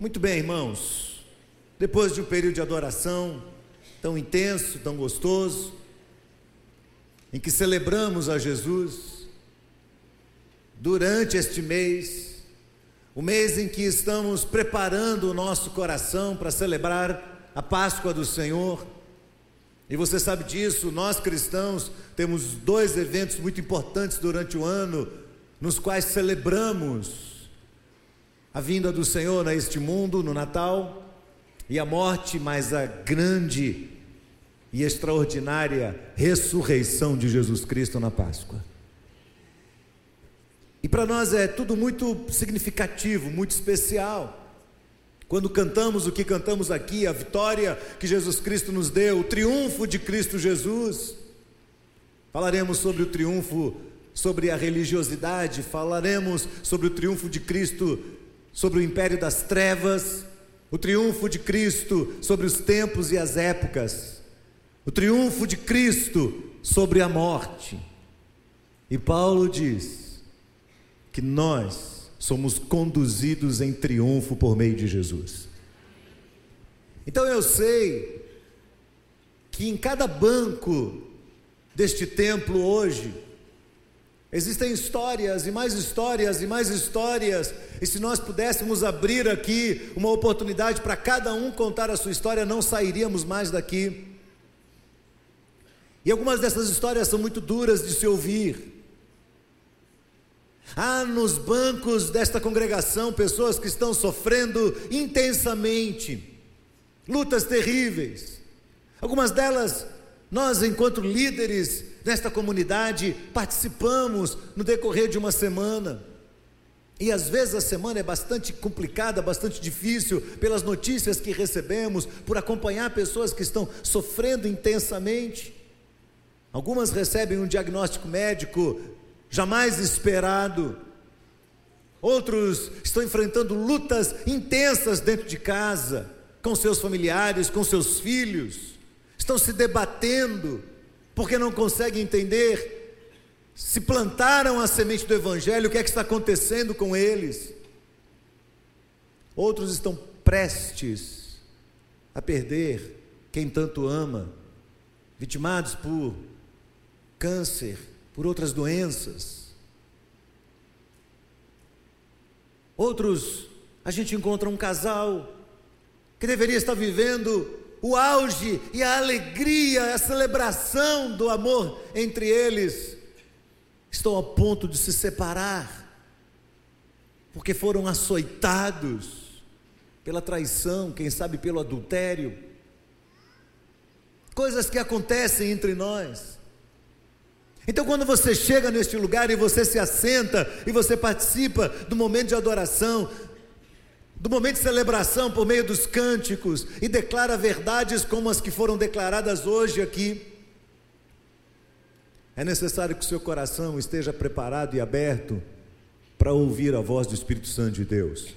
Muito bem, irmãos. Depois de um período de adoração tão intenso, tão gostoso, em que celebramos a Jesus, durante este mês, o mês em que estamos preparando o nosso coração para celebrar a Páscoa do Senhor, e você sabe disso, nós cristãos temos dois eventos muito importantes durante o ano, nos quais celebramos a vinda do Senhor a este mundo no Natal e a morte, mas a grande e extraordinária ressurreição de Jesus Cristo na Páscoa. E para nós é tudo muito significativo, muito especial. Quando cantamos o que cantamos aqui, a vitória que Jesus Cristo nos deu, o triunfo de Cristo Jesus. Falaremos sobre o triunfo sobre a religiosidade, falaremos sobre o triunfo de Cristo sobre o império das trevas, o triunfo de Cristo sobre os tempos e as épocas, o triunfo de Cristo sobre a morte. E Paulo diz que nós somos conduzidos em triunfo por meio de Jesus. Então eu sei que em cada banco deste templo hoje, Existem histórias e mais histórias e mais histórias, e se nós pudéssemos abrir aqui uma oportunidade para cada um contar a sua história, não sairíamos mais daqui. E algumas dessas histórias são muito duras de se ouvir. Há nos bancos desta congregação pessoas que estão sofrendo intensamente, lutas terríveis. Algumas delas, nós, enquanto líderes, nesta comunidade, participamos no decorrer de uma semana. E às vezes a semana é bastante complicada, bastante difícil, pelas notícias que recebemos, por acompanhar pessoas que estão sofrendo intensamente. Algumas recebem um diagnóstico médico jamais esperado. Outros estão enfrentando lutas intensas dentro de casa, com seus familiares, com seus filhos. Estão se debatendo porque não conseguem entender. Se plantaram a semente do Evangelho, o que é que está acontecendo com eles? Outros estão prestes a perder quem tanto ama, vitimados por câncer, por outras doenças. Outros, a gente encontra um casal que deveria estar vivendo o auge e a alegria, a celebração do amor entre eles, estão a ponto de se separar, porque foram açoitados pela traição, quem sabe pelo adultério. Coisas que acontecem entre nós. Então, quando você chega neste lugar e você se assenta e você participa do momento de adoração, do momento de celebração por meio dos cânticos e declara verdades como as que foram declaradas hoje aqui. É necessário que o seu coração esteja preparado e aberto para ouvir a voz do Espírito Santo de Deus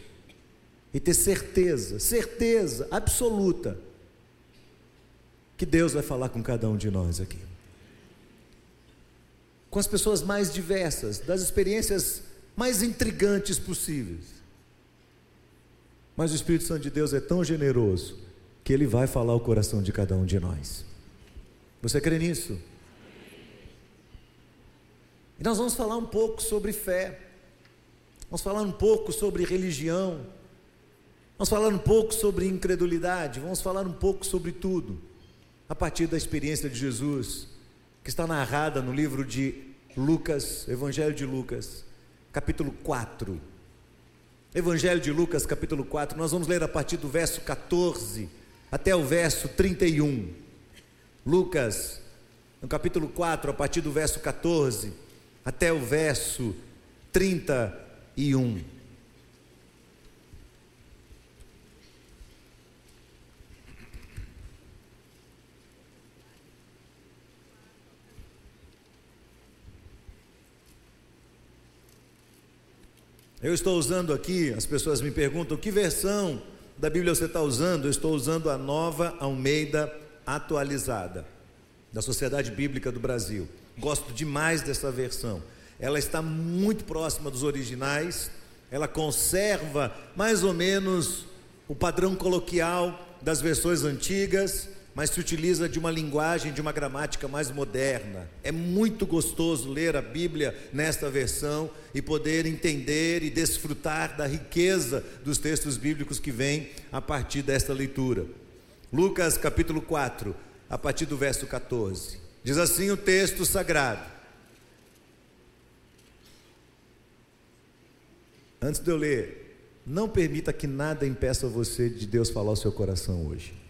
e ter certeza, certeza absoluta, que Deus vai falar com cada um de nós aqui. Com as pessoas mais diversas, das experiências mais intrigantes possíveis. Mas o Espírito Santo de Deus é tão generoso que ele vai falar o coração de cada um de nós. Você crê nisso? E nós vamos falar um pouco sobre fé. Vamos falar um pouco sobre religião. Vamos falar um pouco sobre incredulidade. Vamos falar um pouco sobre tudo. A partir da experiência de Jesus, que está narrada no livro de Lucas, Evangelho de Lucas, capítulo 4 Evangelho de Lucas, capítulo 4, nós vamos ler a partir do verso 14 até o verso 31. Lucas, no capítulo 4, a partir do verso 14 até o verso 31. Eu estou usando aqui, as pessoas me perguntam que versão da Bíblia você está usando? Eu estou usando a nova Almeida atualizada, da Sociedade Bíblica do Brasil. Gosto demais dessa versão. Ela está muito próxima dos originais, ela conserva mais ou menos o padrão coloquial das versões antigas, mas se utiliza de uma linguagem, de uma gramática mais moderna. É muito gostoso ler a Bíblia nesta versão e poder entender e desfrutar da riqueza dos textos bíblicos que vêm a partir desta leitura. Lucas capítulo 4, a partir do verso 14. Diz assim o texto sagrado: Antes de eu ler, não permita que nada impeça você de Deus falar ao seu coração hoje.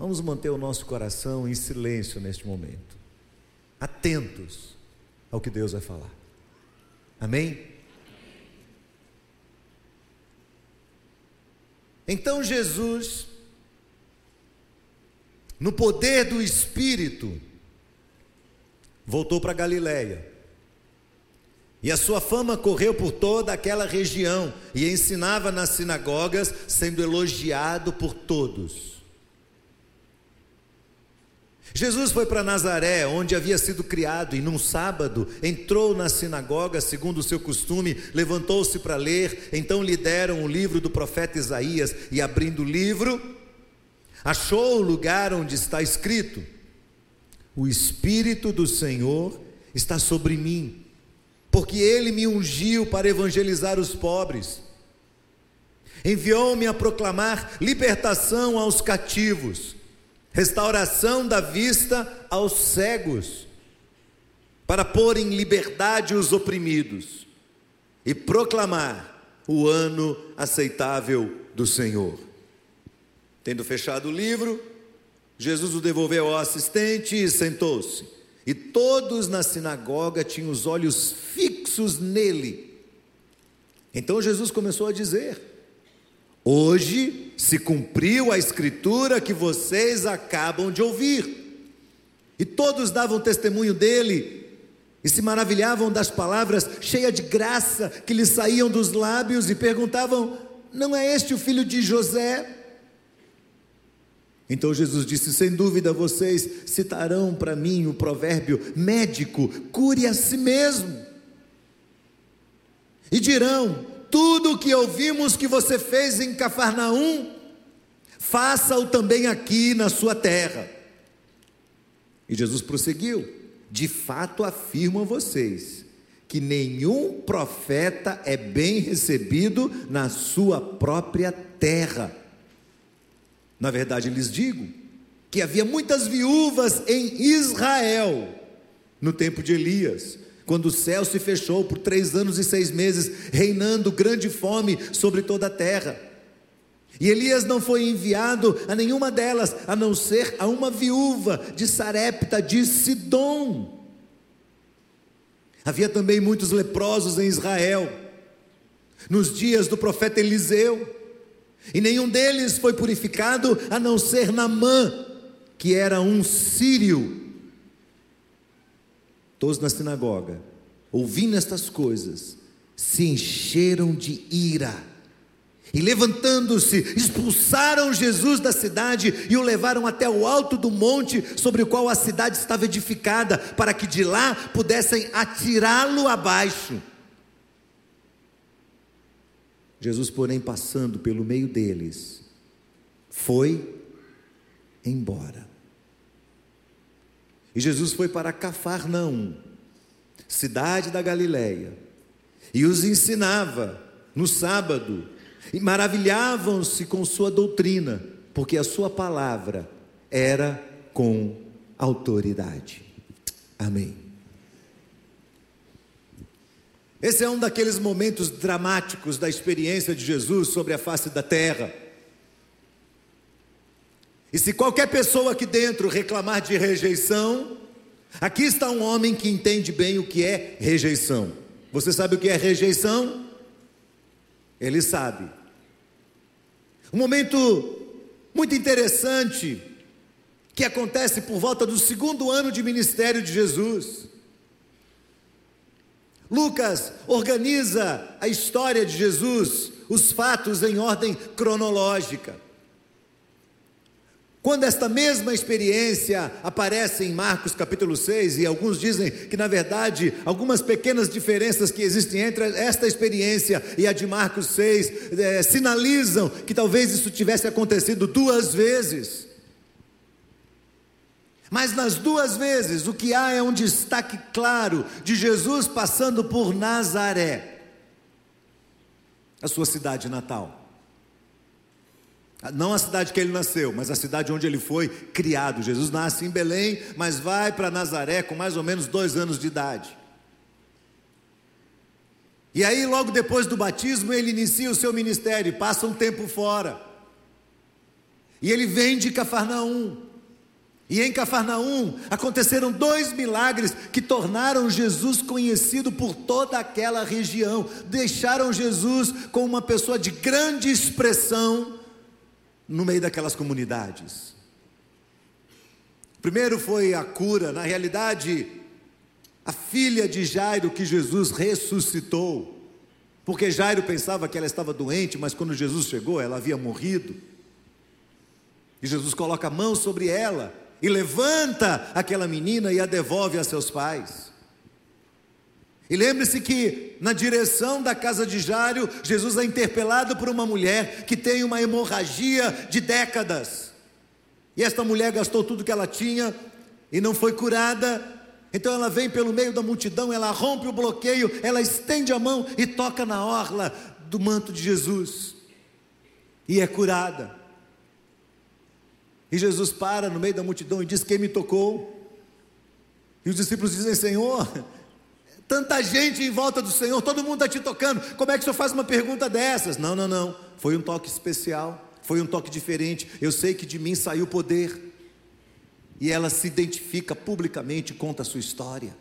Vamos manter o nosso coração em silêncio neste momento, atentos ao que Deus vai falar. Amém? Então Jesus, no poder do Espírito, voltou para Galiléia. E a sua fama correu por toda aquela região e ensinava nas sinagogas, sendo elogiado por todos. Jesus foi para Nazaré, onde havia sido criado, e num sábado entrou na sinagoga, segundo o seu costume, levantou-se para ler. Então lhe deram o livro do profeta Isaías, e abrindo o livro, achou o lugar onde está escrito: O Espírito do Senhor está sobre mim, porque ele me ungiu para evangelizar os pobres, enviou-me a proclamar libertação aos cativos restauração da vista aos cegos, para pôr em liberdade os oprimidos e proclamar o ano aceitável do Senhor. Tendo fechado o livro, Jesus o devolveu ao assistente e sentou-se. E todos na sinagoga tinham os olhos fixos nele. Então Jesus começou a dizer: Hoje se cumpriu a escritura que vocês acabam de ouvir. E todos davam testemunho dele e se maravilhavam das palavras cheias de graça que lhe saíam dos lábios e perguntavam: Não é este o filho de José? Então Jesus disse: Sem dúvida vocês citarão para mim o provérbio: médico, cure a si mesmo. E dirão: tudo o que ouvimos que você fez em Cafarnaum, faça-o também aqui na sua terra. E Jesus prosseguiu: De fato afirmo a vocês que nenhum profeta é bem recebido na sua própria terra. Na verdade, lhes digo que havia muitas viúvas em Israel no tempo de Elias quando o céu se fechou por três anos e seis meses, reinando grande fome sobre toda a terra. E Elias não foi enviado a nenhuma delas, a não ser a uma viúva de Sarepta de Sidom. Havia também muitos leprosos em Israel, nos dias do profeta Eliseu, e nenhum deles foi purificado a não ser Namã, que era um sírio todos na sinagoga, ouvindo estas coisas, se encheram de ira. E levantando-se, expulsaram Jesus da cidade e o levaram até o alto do monte sobre o qual a cidade estava edificada, para que de lá pudessem atirá-lo abaixo. Jesus, porém, passando pelo meio deles, foi embora. E Jesus foi para Cafarnaum, cidade da Galileia, e os ensinava no sábado, e maravilhavam-se com sua doutrina, porque a sua palavra era com autoridade. Amém. Esse é um daqueles momentos dramáticos da experiência de Jesus sobre a face da terra. E se qualquer pessoa aqui dentro reclamar de rejeição, aqui está um homem que entende bem o que é rejeição. Você sabe o que é rejeição? Ele sabe. Um momento muito interessante que acontece por volta do segundo ano de ministério de Jesus. Lucas organiza a história de Jesus, os fatos em ordem cronológica. Quando esta mesma experiência aparece em Marcos capítulo 6, e alguns dizem que, na verdade, algumas pequenas diferenças que existem entre esta experiência e a de Marcos 6 é, sinalizam que talvez isso tivesse acontecido duas vezes. Mas nas duas vezes, o que há é um destaque claro de Jesus passando por Nazaré, a sua cidade natal. Não a cidade que ele nasceu, mas a cidade onde ele foi criado. Jesus nasce em Belém, mas vai para Nazaré com mais ou menos dois anos de idade. E aí, logo depois do batismo, ele inicia o seu ministério, passa um tempo fora. E ele vem de Cafarnaum. E em Cafarnaum aconteceram dois milagres que tornaram Jesus conhecido por toda aquela região, deixaram Jesus como uma pessoa de grande expressão no meio daquelas comunidades. Primeiro foi a cura, na realidade, a filha de Jairo que Jesus ressuscitou, porque Jairo pensava que ela estava doente, mas quando Jesus chegou, ela havia morrido. E Jesus coloca a mão sobre ela e levanta aquela menina e a devolve a seus pais. E lembre-se que, na direção da casa de Jário, Jesus é interpelado por uma mulher que tem uma hemorragia de décadas. E esta mulher gastou tudo que ela tinha e não foi curada. Então ela vem pelo meio da multidão, ela rompe o bloqueio, ela estende a mão e toca na orla do manto de Jesus. E é curada. E Jesus para no meio da multidão e diz: Quem me tocou? E os discípulos dizem: Senhor, tanta gente em volta do Senhor, todo mundo está te tocando. Como é que o Senhor faz uma pergunta dessas? Não, não, não. Foi um toque especial, foi um toque diferente. Eu sei que de mim saiu poder. E ela se identifica publicamente, conta a sua história.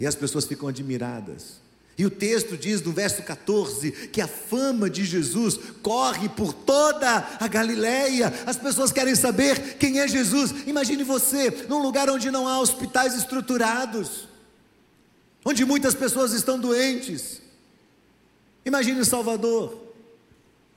E as pessoas ficam admiradas. E o texto diz no verso 14 que a fama de Jesus corre por toda a Galileia. As pessoas querem saber quem é Jesus. Imagine você num lugar onde não há hospitais estruturados onde muitas pessoas estão doentes. Imagine Salvador.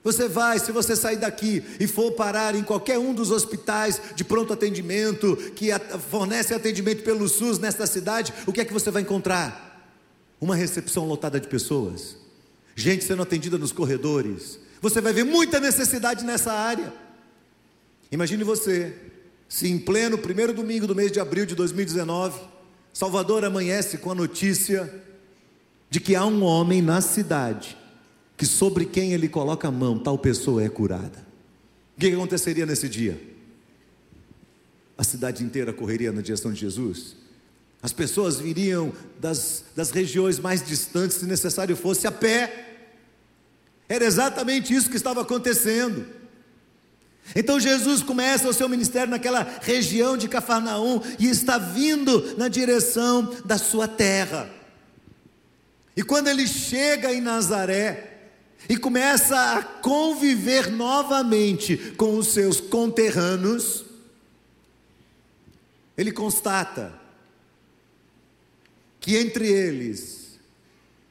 Você vai, se você sair daqui e for parar em qualquer um dos hospitais de pronto atendimento que fornece atendimento pelo SUS nesta cidade, o que é que você vai encontrar? Uma recepção lotada de pessoas, gente sendo atendida nos corredores. Você vai ver muita necessidade nessa área. Imagine você, se em pleno primeiro domingo do mês de abril de 2019, Salvador amanhece com a notícia de que há um homem na cidade que sobre quem ele coloca a mão, tal pessoa é curada. O que aconteceria nesse dia? A cidade inteira correria na direção de Jesus. As pessoas viriam das, das regiões mais distantes, se necessário fosse, a pé. Era exatamente isso que estava acontecendo. Então Jesus começa o seu ministério naquela região de Cafarnaum e está vindo na direção da sua terra. E quando ele chega em Nazaré e começa a conviver novamente com os seus conterrâneos, ele constata que entre eles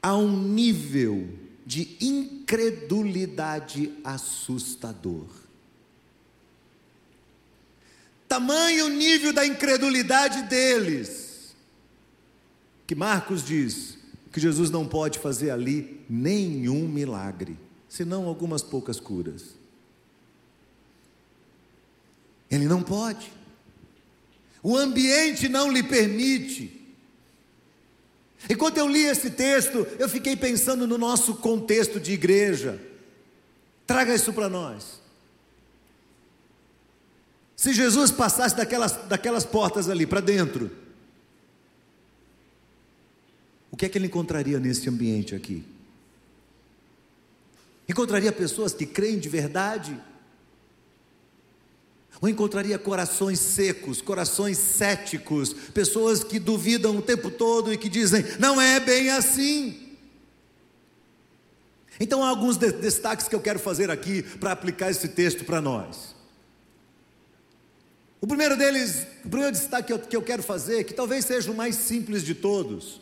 há um nível de incredulidade assustador. Tamanho nível da incredulidade deles, que Marcos diz que Jesus não pode fazer ali nenhum milagre, senão algumas poucas curas. Ele não pode. O ambiente não lhe permite. Enquanto eu li esse texto, eu fiquei pensando no nosso contexto de igreja. Traga isso para nós. Se Jesus passasse daquelas, daquelas portas ali para dentro, o que é que ele encontraria nesse ambiente aqui? Encontraria pessoas que creem de verdade? Ou encontraria corações secos, corações céticos, pessoas que duvidam o tempo todo e que dizem, não é bem assim. Então há alguns destaques que eu quero fazer aqui para aplicar esse texto para nós. O primeiro deles, o primeiro destaque que eu, que eu quero fazer, que talvez seja o mais simples de todos,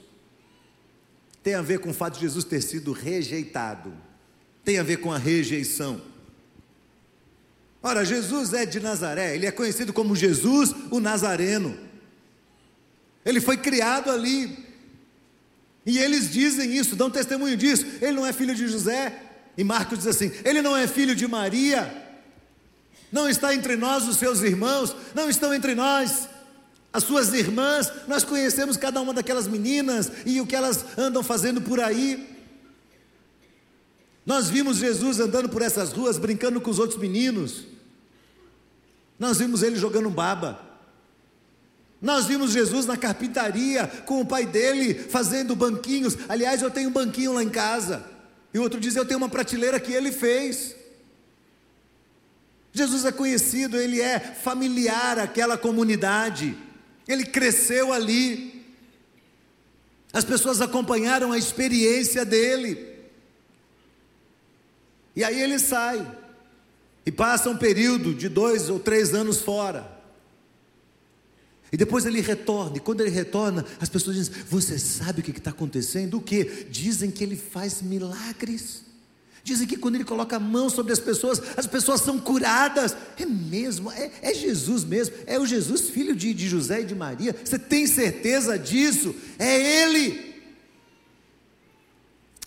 tem a ver com o fato de Jesus ter sido rejeitado, tem a ver com a rejeição. Ora, Jesus é de Nazaré, ele é conhecido como Jesus o Nazareno. Ele foi criado ali. E eles dizem isso, dão testemunho disso. Ele não é filho de José. E Marcos diz assim: ele não é filho de Maria. Não está entre nós os seus irmãos, não estão entre nós as suas irmãs, nós conhecemos cada uma daquelas meninas e o que elas andam fazendo por aí. Nós vimos Jesus andando por essas ruas, brincando com os outros meninos. Nós vimos ele jogando baba. Nós vimos Jesus na carpintaria com o pai dele fazendo banquinhos. Aliás, eu tenho um banquinho lá em casa. E o outro diz: Eu tenho uma prateleira que ele fez. Jesus é conhecido, ele é familiar àquela comunidade. Ele cresceu ali. As pessoas acompanharam a experiência dele. E aí ele sai. E passa um período de dois ou três anos fora. E depois ele retorna, e quando ele retorna, as pessoas dizem: Você sabe o que está acontecendo? O que? Dizem que ele faz milagres. Dizem que quando ele coloca a mão sobre as pessoas, as pessoas são curadas. É mesmo, é, é Jesus mesmo, é o Jesus, filho de, de José e de Maria. Você tem certeza disso? É Ele.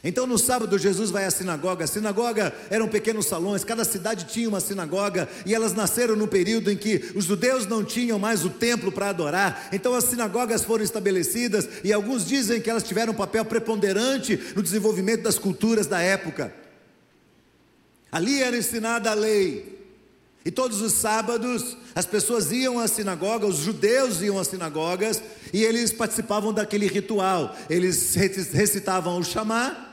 Então no sábado Jesus vai à sinagoga. A sinagoga eram pequenos salões, cada cidade tinha uma sinagoga e elas nasceram no período em que os judeus não tinham mais o templo para adorar. Então as sinagogas foram estabelecidas e alguns dizem que elas tiveram um papel preponderante no desenvolvimento das culturas da época. Ali era ensinada a lei. E todos os sábados as pessoas iam à sinagoga, os judeus iam às sinagogas e eles participavam daquele ritual. Eles recitavam o chamar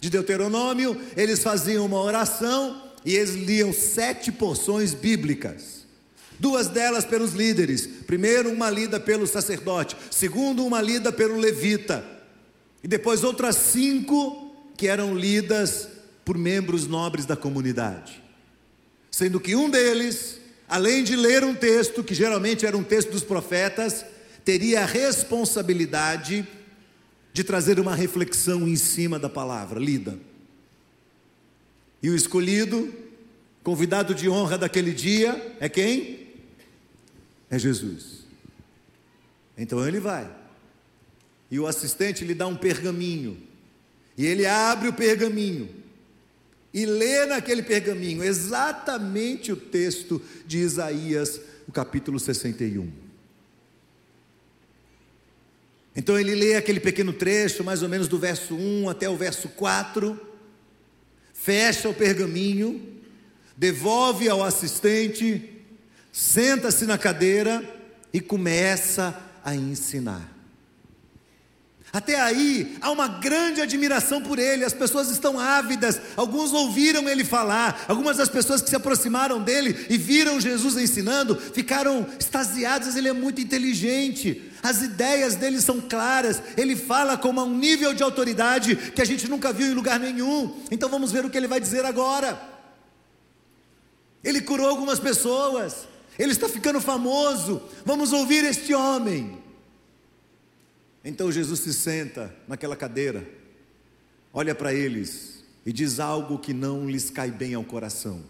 de Deuteronômio, eles faziam uma oração e eles liam sete porções bíblicas. Duas delas pelos líderes. Primeiro, uma lida pelo sacerdote. Segundo, uma lida pelo levita. E depois outras cinco que eram lidas por membros nobres da comunidade. Sendo que um deles, além de ler um texto, que geralmente era um texto dos profetas, teria a responsabilidade de trazer uma reflexão em cima da palavra lida. E o escolhido, convidado de honra daquele dia, é quem? É Jesus. Então ele vai. E o assistente lhe dá um pergaminho. E ele abre o pergaminho e lê naquele pergaminho exatamente o texto de Isaías, o capítulo 61. Então ele lê aquele pequeno trecho, mais ou menos do verso 1 até o verso 4, fecha o pergaminho, devolve ao assistente, senta-se na cadeira e começa a ensinar. Até aí há uma grande admiração por ele, as pessoas estão ávidas, alguns ouviram ele falar, algumas das pessoas que se aproximaram dele e viram Jesus ensinando ficaram extasiadas, ele é muito inteligente, as ideias dele são claras, ele fala com um nível de autoridade que a gente nunca viu em lugar nenhum, então vamos ver o que ele vai dizer agora. Ele curou algumas pessoas, ele está ficando famoso, vamos ouvir este homem. Então Jesus se senta naquela cadeira, olha para eles e diz algo que não lhes cai bem ao coração,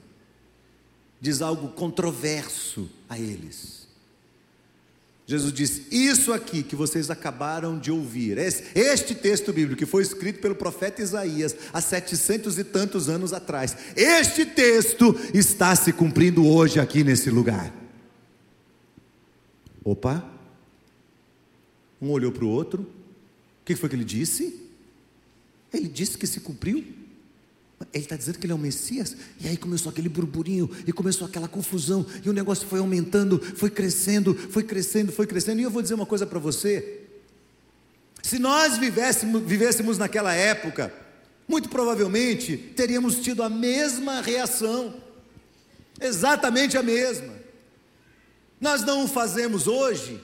diz algo controverso a eles. Jesus diz: Isso aqui que vocês acabaram de ouvir, este texto bíblico que foi escrito pelo profeta Isaías há setecentos e tantos anos atrás, este texto está se cumprindo hoje aqui nesse lugar. Opa, um olhou para o outro. O que foi que ele disse? Ele disse que se cumpriu. Ele está dizendo que ele é o Messias. E aí começou aquele burburinho, e começou aquela confusão, e o negócio foi aumentando, foi crescendo, foi crescendo, foi crescendo. E eu vou dizer uma coisa para você: se nós vivêssemos, vivêssemos naquela época, muito provavelmente teríamos tido a mesma reação, exatamente a mesma. Nós não o fazemos hoje,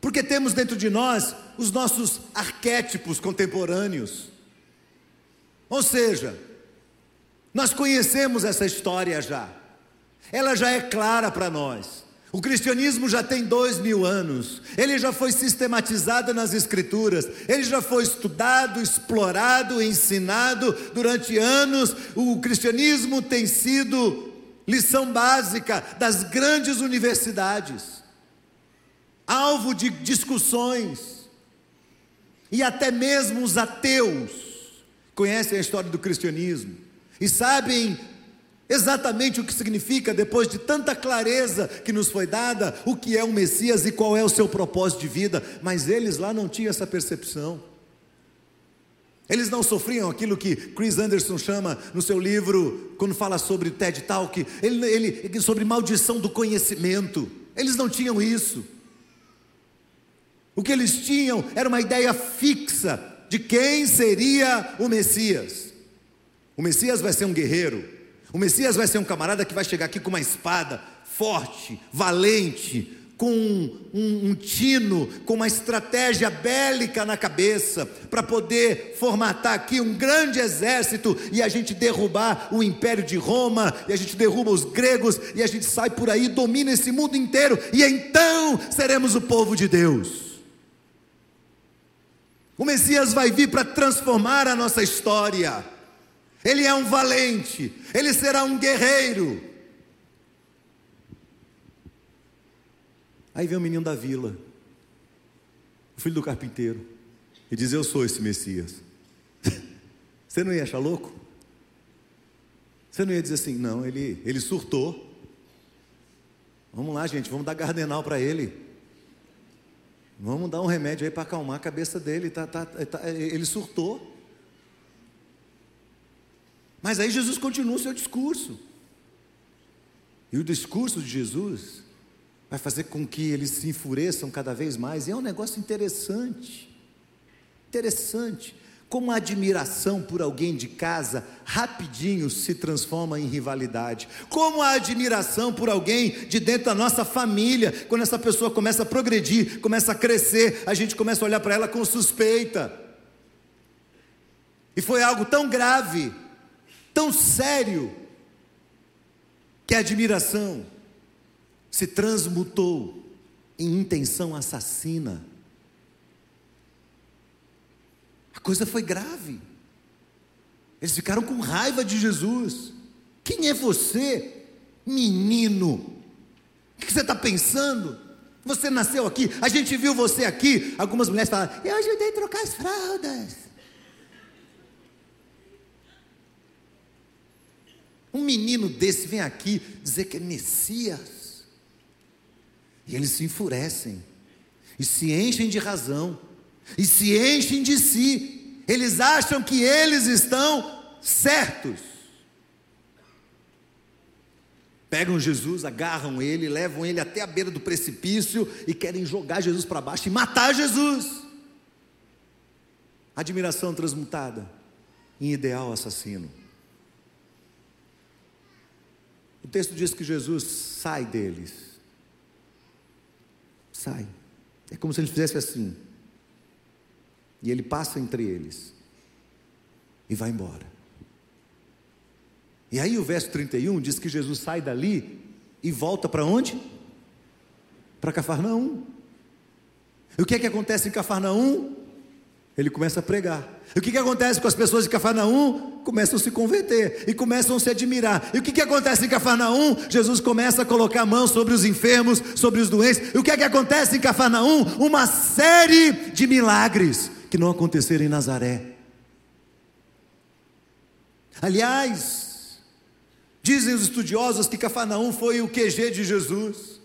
porque temos dentro de nós os nossos arquétipos contemporâneos. Ou seja, nós conhecemos essa história já, ela já é clara para nós. O cristianismo já tem dois mil anos, ele já foi sistematizado nas Escrituras, ele já foi estudado, explorado, ensinado durante anos. O cristianismo tem sido lição básica das grandes universidades, alvo de discussões, e até mesmo os ateus conhecem a história do cristianismo e sabem exatamente o que significa, depois de tanta clareza que nos foi dada, o que é o Messias e qual é o seu propósito de vida, mas eles lá não tinham essa percepção. Eles não sofriam aquilo que Chris Anderson chama no seu livro, quando fala sobre TED Talk, ele, ele, sobre maldição do conhecimento. Eles não tinham isso. O que eles tinham era uma ideia fixa de quem seria o Messias. O Messias vai ser um guerreiro, o Messias vai ser um camarada que vai chegar aqui com uma espada forte, valente, com um, um, tino, com uma estratégia bélica na cabeça, para poder formatar aqui um grande exército e a gente derrubar o império de Roma, e a gente derruba os gregos, e a gente sai por aí, domina esse mundo inteiro, e então seremos o povo de Deus. O Messias vai vir para transformar a nossa história. Ele é um valente, ele será um guerreiro. Aí vem o menino da vila, o filho do carpinteiro, e diz: Eu sou esse Messias. Você não ia achar louco? Você não ia dizer assim, não, ele, ele surtou. Vamos lá, gente, vamos dar gardenal para ele. Vamos dar um remédio aí para acalmar a cabeça dele. Tá, tá, tá, ele surtou. Mas aí Jesus continua o seu discurso. E o discurso de Jesus vai fazer com que eles se enfureçam cada vez mais. E é um negócio interessante. Interessante. Como a admiração por alguém de casa rapidinho se transforma em rivalidade. Como a admiração por alguém de dentro da nossa família, quando essa pessoa começa a progredir, começa a crescer, a gente começa a olhar para ela com suspeita. E foi algo tão grave tão sério que a admiração se transmutou em intenção assassina. A coisa foi grave. Eles ficaram com raiva de Jesus. Quem é você, menino? O que você está pensando? Você nasceu aqui, a gente viu você aqui. Algumas mulheres falam: Eu ajudei a trocar as fraldas. Um menino desse vem aqui dizer que é Messias. E eles se enfurecem, e se enchem de razão, e se enchem de si. Eles acham que eles estão certos. Pegam Jesus, agarram ele, levam ele até a beira do precipício e querem jogar Jesus para baixo e matar Jesus. Admiração transmutada em ideal assassino. O texto diz que Jesus sai deles. Sai. É como se ele fizesse assim. E ele passa entre eles. E vai embora. E aí o verso 31 diz que Jesus sai dali e volta para onde? Para Cafarnaum. E o que é que acontece em Cafarnaum? Ele começa a pregar. E o que, que acontece com as pessoas de Cafarnaum? Começam a se converter e começam a se admirar. E o que, que acontece em Cafarnaum? Jesus começa a colocar a mão sobre os enfermos, sobre os doentes. E o que é que acontece em Cafarnaum? Uma série de milagres que não aconteceram em Nazaré. Aliás, dizem os estudiosos que Cafarnaum foi o QG de Jesus.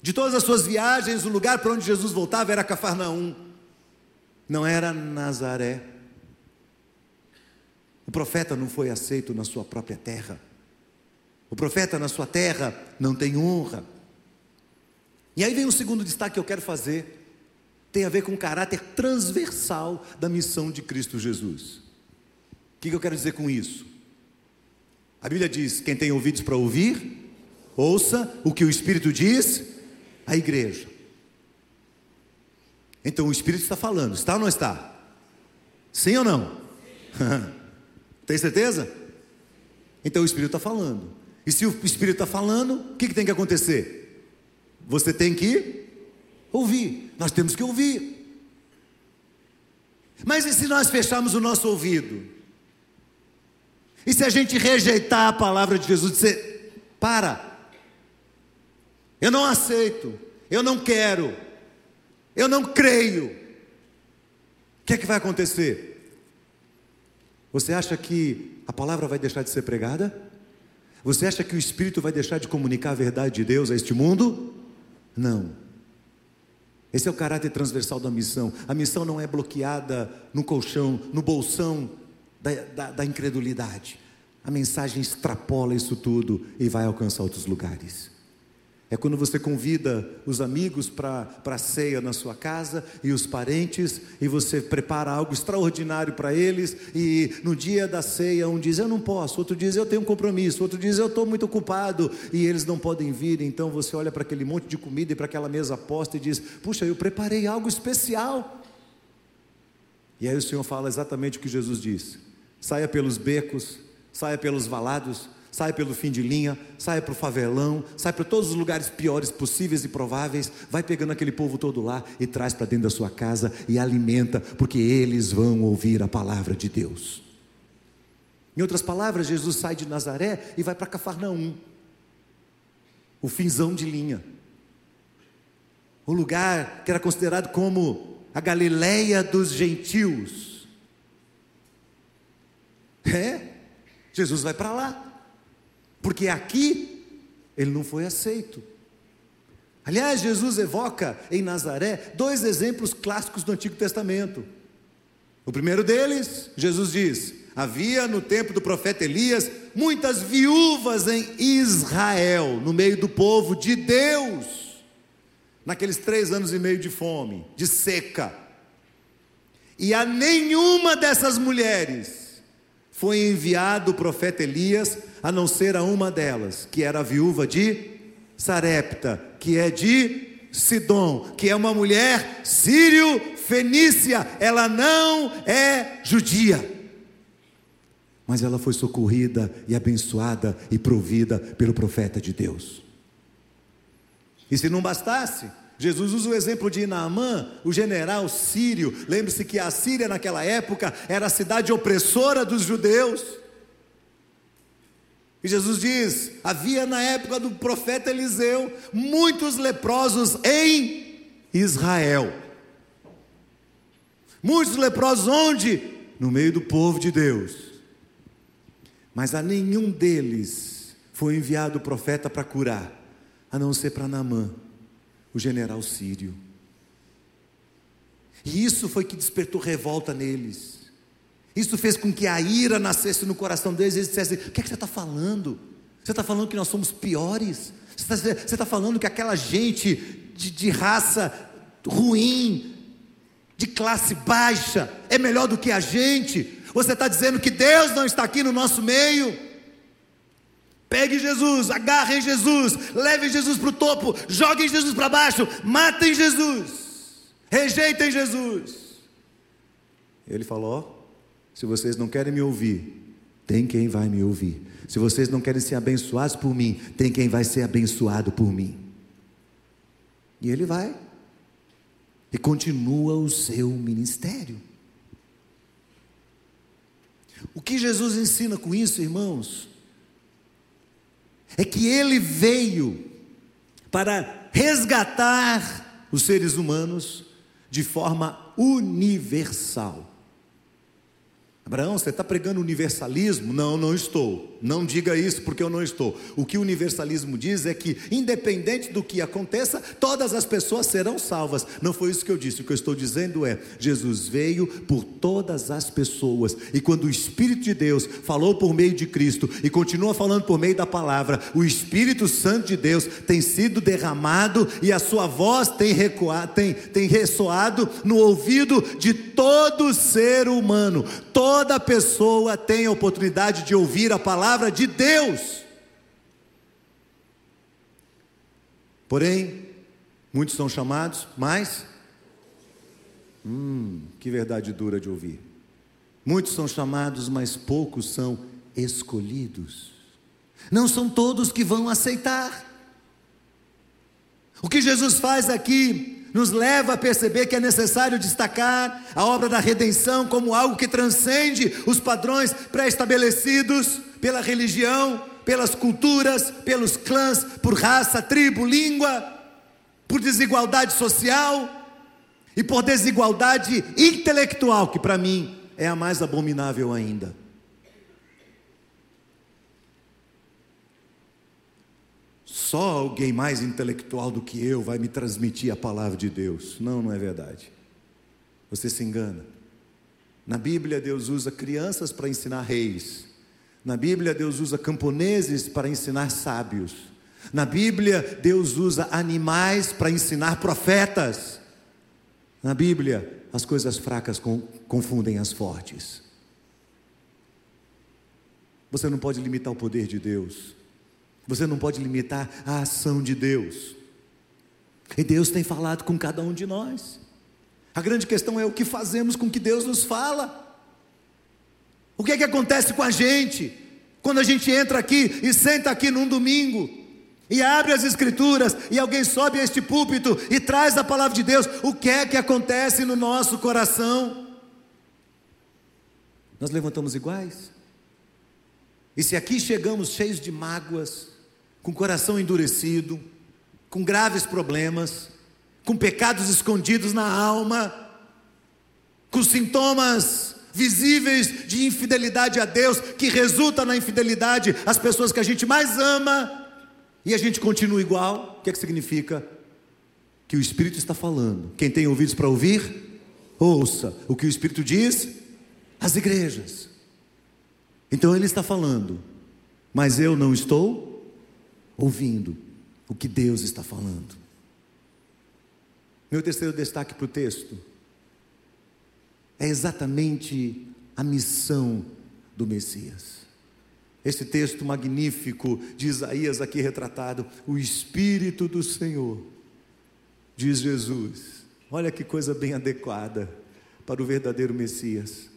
De todas as suas viagens, o lugar para onde Jesus voltava era Cafarnaum não era Nazaré. O profeta não foi aceito na sua própria terra. O profeta na sua terra não tem honra. E aí vem o segundo destaque que eu quero fazer. Tem a ver com o caráter transversal da missão de Cristo Jesus. O que eu quero dizer com isso? A Bíblia diz: quem tem ouvidos para ouvir, ouça o que o Espírito diz à igreja. Então o Espírito está falando, está ou não está? Sim ou não? tem certeza? Então o Espírito está falando. E se o Espírito está falando, o que, que tem que acontecer? Você tem que ouvir. Nós temos que ouvir. Mas e se nós fecharmos o nosso ouvido? E se a gente rejeitar a palavra de Jesus, dizer: para, eu não aceito, eu não quero, eu não creio, o que é que vai acontecer? Você acha que a palavra vai deixar de ser pregada? Você acha que o Espírito vai deixar de comunicar a verdade de Deus a este mundo? Não. Esse é o caráter transversal da missão. A missão não é bloqueada no colchão, no bolsão da, da, da incredulidade. A mensagem extrapola isso tudo e vai alcançar outros lugares. É quando você convida os amigos para a ceia na sua casa e os parentes, e você prepara algo extraordinário para eles, e no dia da ceia, um diz eu não posso, outro diz eu tenho um compromisso, outro diz eu estou muito ocupado, e eles não podem vir, então você olha para aquele monte de comida e para aquela mesa posta e diz: Puxa, eu preparei algo especial. E aí o Senhor fala exatamente o que Jesus disse: saia pelos becos, saia pelos valados, sai pelo fim de linha, sai para o favelão, sai para todos os lugares piores possíveis e prováveis, vai pegando aquele povo todo lá e traz para dentro da sua casa e alimenta, porque eles vão ouvir a palavra de Deus. Em outras palavras, Jesus sai de Nazaré e vai para Cafarnaum, o finzão de linha, o lugar que era considerado como a Galileia dos gentios. É, Jesus vai para lá porque aqui ele não foi aceito. Aliás, Jesus evoca em Nazaré dois exemplos clássicos do Antigo Testamento. O primeiro deles, Jesus diz: havia no tempo do profeta Elias muitas viúvas em Israel, no meio do povo de Deus, naqueles três anos e meio de fome, de seca. E a nenhuma dessas mulheres foi enviado o profeta Elias a não ser a uma delas, que era a viúva de Sarepta, que é de Sidom, que é uma mulher sírio-fenícia, ela não é judia. Mas ela foi socorrida e abençoada e provida pelo profeta de Deus. E se não bastasse, Jesus usa o exemplo de Naamã, o general sírio. Lembre-se que a Síria naquela época era a cidade opressora dos judeus. E Jesus diz: havia na época do profeta Eliseu muitos leprosos em Israel. Muitos leprosos onde? No meio do povo de Deus. Mas a nenhum deles foi enviado o profeta para curar, a não ser para Naamã, o general sírio. E isso foi que despertou revolta neles. Isso fez com que a ira nascesse no coração deles e eles dissessem: O que, é que você está falando? Você está falando que nós somos piores? Você está, tá falando que aquela gente de, de raça ruim, de classe baixa, é melhor do que a gente? Você está dizendo que Deus não está aqui no nosso meio? Pegue Jesus, agarrem Jesus, levem Jesus para o topo, joguem Jesus para baixo, matem Jesus, rejeitem Jesus. Ele falou: se vocês não querem me ouvir, tem quem vai me ouvir. Se vocês não querem ser abençoados por mim, tem quem vai ser abençoado por mim. E ele vai. E continua o seu ministério. O que Jesus ensina com isso, irmãos? É que ele veio para resgatar os seres humanos de forma universal. Abraão, você está pregando universalismo? Não, não estou. Não diga isso porque eu não estou. O que o universalismo diz é que, independente do que aconteça, todas as pessoas serão salvas. Não foi isso que eu disse. O que eu estou dizendo é: Jesus veio por todas as pessoas. E quando o Espírito de Deus falou por meio de Cristo e continua falando por meio da palavra, o Espírito Santo de Deus tem sido derramado e a sua voz tem, recuado, tem, tem ressoado no ouvido de todo ser humano. Toda pessoa tem a oportunidade de ouvir a palavra de Deus. Porém, muitos são chamados, mas. Hum, que verdade dura de ouvir. Muitos são chamados, mas poucos são escolhidos. Não são todos que vão aceitar. O que Jesus faz aqui nos leva a perceber que é necessário destacar a obra da redenção como algo que transcende os padrões pré-estabelecidos pela religião, pelas culturas, pelos clãs, por raça, tribo, língua, por desigualdade social e por desigualdade intelectual, que para mim é a mais abominável ainda. Só alguém mais intelectual do que eu vai me transmitir a palavra de Deus. Não, não é verdade. Você se engana. Na Bíblia, Deus usa crianças para ensinar reis. Na Bíblia, Deus usa camponeses para ensinar sábios. Na Bíblia, Deus usa animais para ensinar profetas. Na Bíblia, as coisas fracas confundem as fortes. Você não pode limitar o poder de Deus. Você não pode limitar a ação de Deus. E Deus tem falado com cada um de nós. A grande questão é o que fazemos com que Deus nos fala. O que é que acontece com a gente quando a gente entra aqui e senta aqui num domingo e abre as escrituras e alguém sobe a este púlpito e traz a palavra de Deus? O que é que acontece no nosso coração? Nós levantamos iguais? E se aqui chegamos cheios de mágoas, com coração endurecido, com graves problemas, com pecados escondidos na alma, com sintomas visíveis de infidelidade a Deus, que resulta na infidelidade às pessoas que a gente mais ama, e a gente continua igual, o que é que significa? Que o Espírito está falando. Quem tem ouvidos para ouvir, ouça o que o Espírito diz às igrejas. Então ele está falando, mas eu não estou ouvindo o que Deus está falando. Meu terceiro destaque para o texto é exatamente a missão do Messias. Esse texto magnífico de Isaías aqui retratado, o Espírito do Senhor, diz Jesus. Olha que coisa bem adequada para o verdadeiro Messias.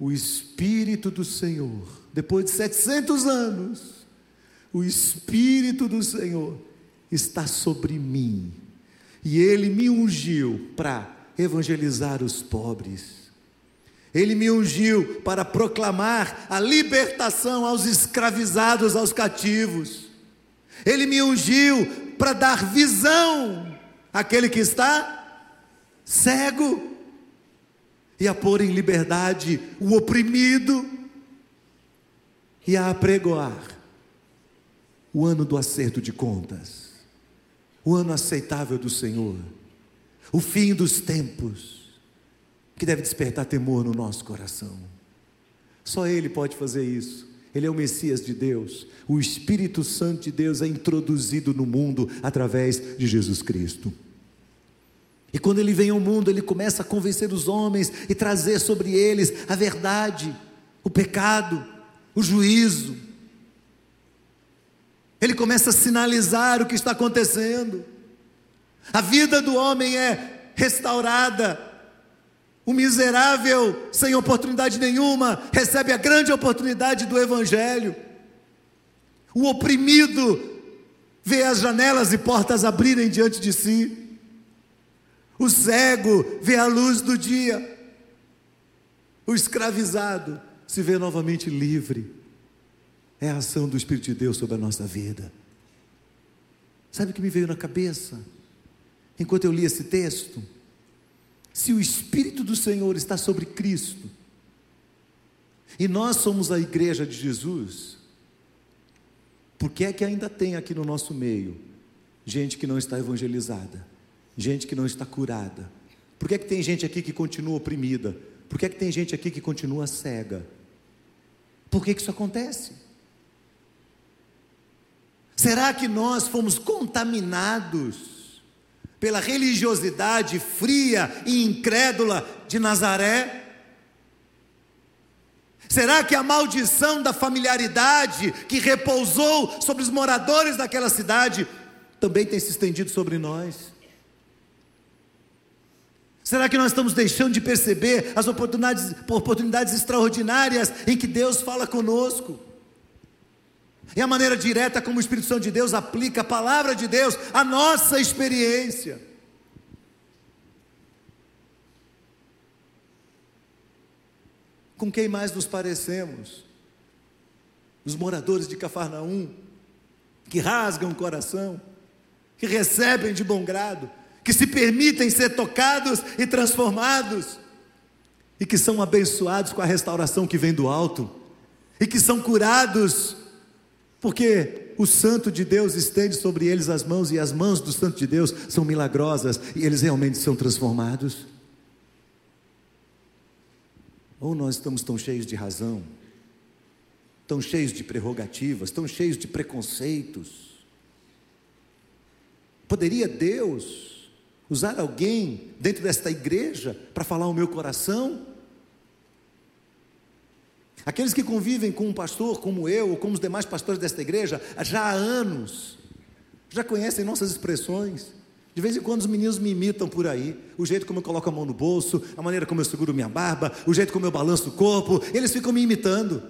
O Espírito do Senhor, depois de 700 anos, o Espírito do Senhor está sobre mim, e Ele me ungiu para evangelizar os pobres. Ele me ungiu para proclamar a libertação aos escravizados, aos cativos. Ele me ungiu para dar visão àquele que está cego e a pôr em liberdade o oprimido e a apregoar o ano do acerto de contas, o ano aceitável do Senhor, o fim dos tempos, que deve despertar temor no nosso coração. Só Ele pode fazer isso. Ele é o Messias de Deus. O Espírito Santo de Deus é introduzido no mundo através de Jesus Cristo. E quando ele vem ao mundo, ele começa a convencer os homens e trazer sobre eles a verdade, o pecado, o juízo, ele começa a sinalizar o que está acontecendo. A vida do homem é restaurada. O miserável, sem oportunidade nenhuma, recebe a grande oportunidade do Evangelho. O oprimido vê as janelas e portas abrirem diante de si. O cego vê a luz do dia. O escravizado se vê novamente livre é a ação do Espírito de Deus sobre a nossa vida. Sabe o que me veio na cabeça? Enquanto eu li esse texto, se o Espírito do Senhor está sobre Cristo, e nós somos a igreja de Jesus, por que é que ainda tem aqui no nosso meio gente que não está evangelizada, gente que não está curada? Por que é que tem gente aqui que continua oprimida? Por que é que tem gente aqui que continua cega? Por que, que isso acontece? Será que nós fomos contaminados pela religiosidade fria e incrédula de Nazaré? Será que a maldição da familiaridade que repousou sobre os moradores daquela cidade também tem se estendido sobre nós? Será que nós estamos deixando de perceber as oportunidades, oportunidades extraordinárias em que Deus fala conosco? É a maneira direta como o Espírito Santo de Deus aplica a palavra de Deus à nossa experiência. Com quem mais nos parecemos? Os moradores de Cafarnaum, que rasgam o coração, que recebem de bom grado, que se permitem ser tocados e transformados, e que são abençoados com a restauração que vem do alto, e que são curados porque o Santo de Deus estende sobre eles as mãos, e as mãos do Santo de Deus são milagrosas, e eles realmente são transformados. Ou nós estamos tão cheios de razão, tão cheios de prerrogativas, tão cheios de preconceitos. Poderia Deus usar alguém dentro desta igreja para falar o meu coração? Aqueles que convivem com um pastor como eu, ou como os demais pastores desta igreja, já há anos, já conhecem nossas expressões, de vez em quando os meninos me imitam por aí, o jeito como eu coloco a mão no bolso, a maneira como eu seguro minha barba, o jeito como eu balanço o corpo, eles ficam me imitando.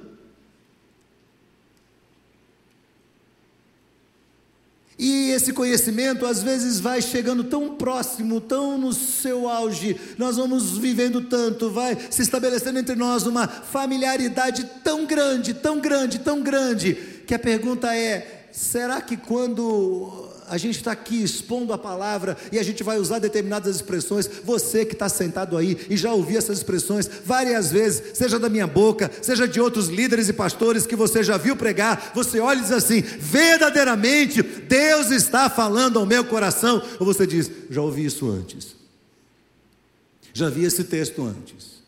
E esse conhecimento às vezes vai chegando tão próximo, tão no seu auge, nós vamos vivendo tanto, vai se estabelecendo entre nós uma familiaridade tão grande, tão grande, tão grande, que a pergunta é: será que quando a gente está aqui expondo a palavra e a gente vai usar determinadas expressões. Você que está sentado aí e já ouviu essas expressões várias vezes, seja da minha boca, seja de outros líderes e pastores que você já viu pregar, você olha e diz assim: verdadeiramente Deus está falando ao meu coração. Ou você diz: já ouvi isso antes, já vi esse texto antes,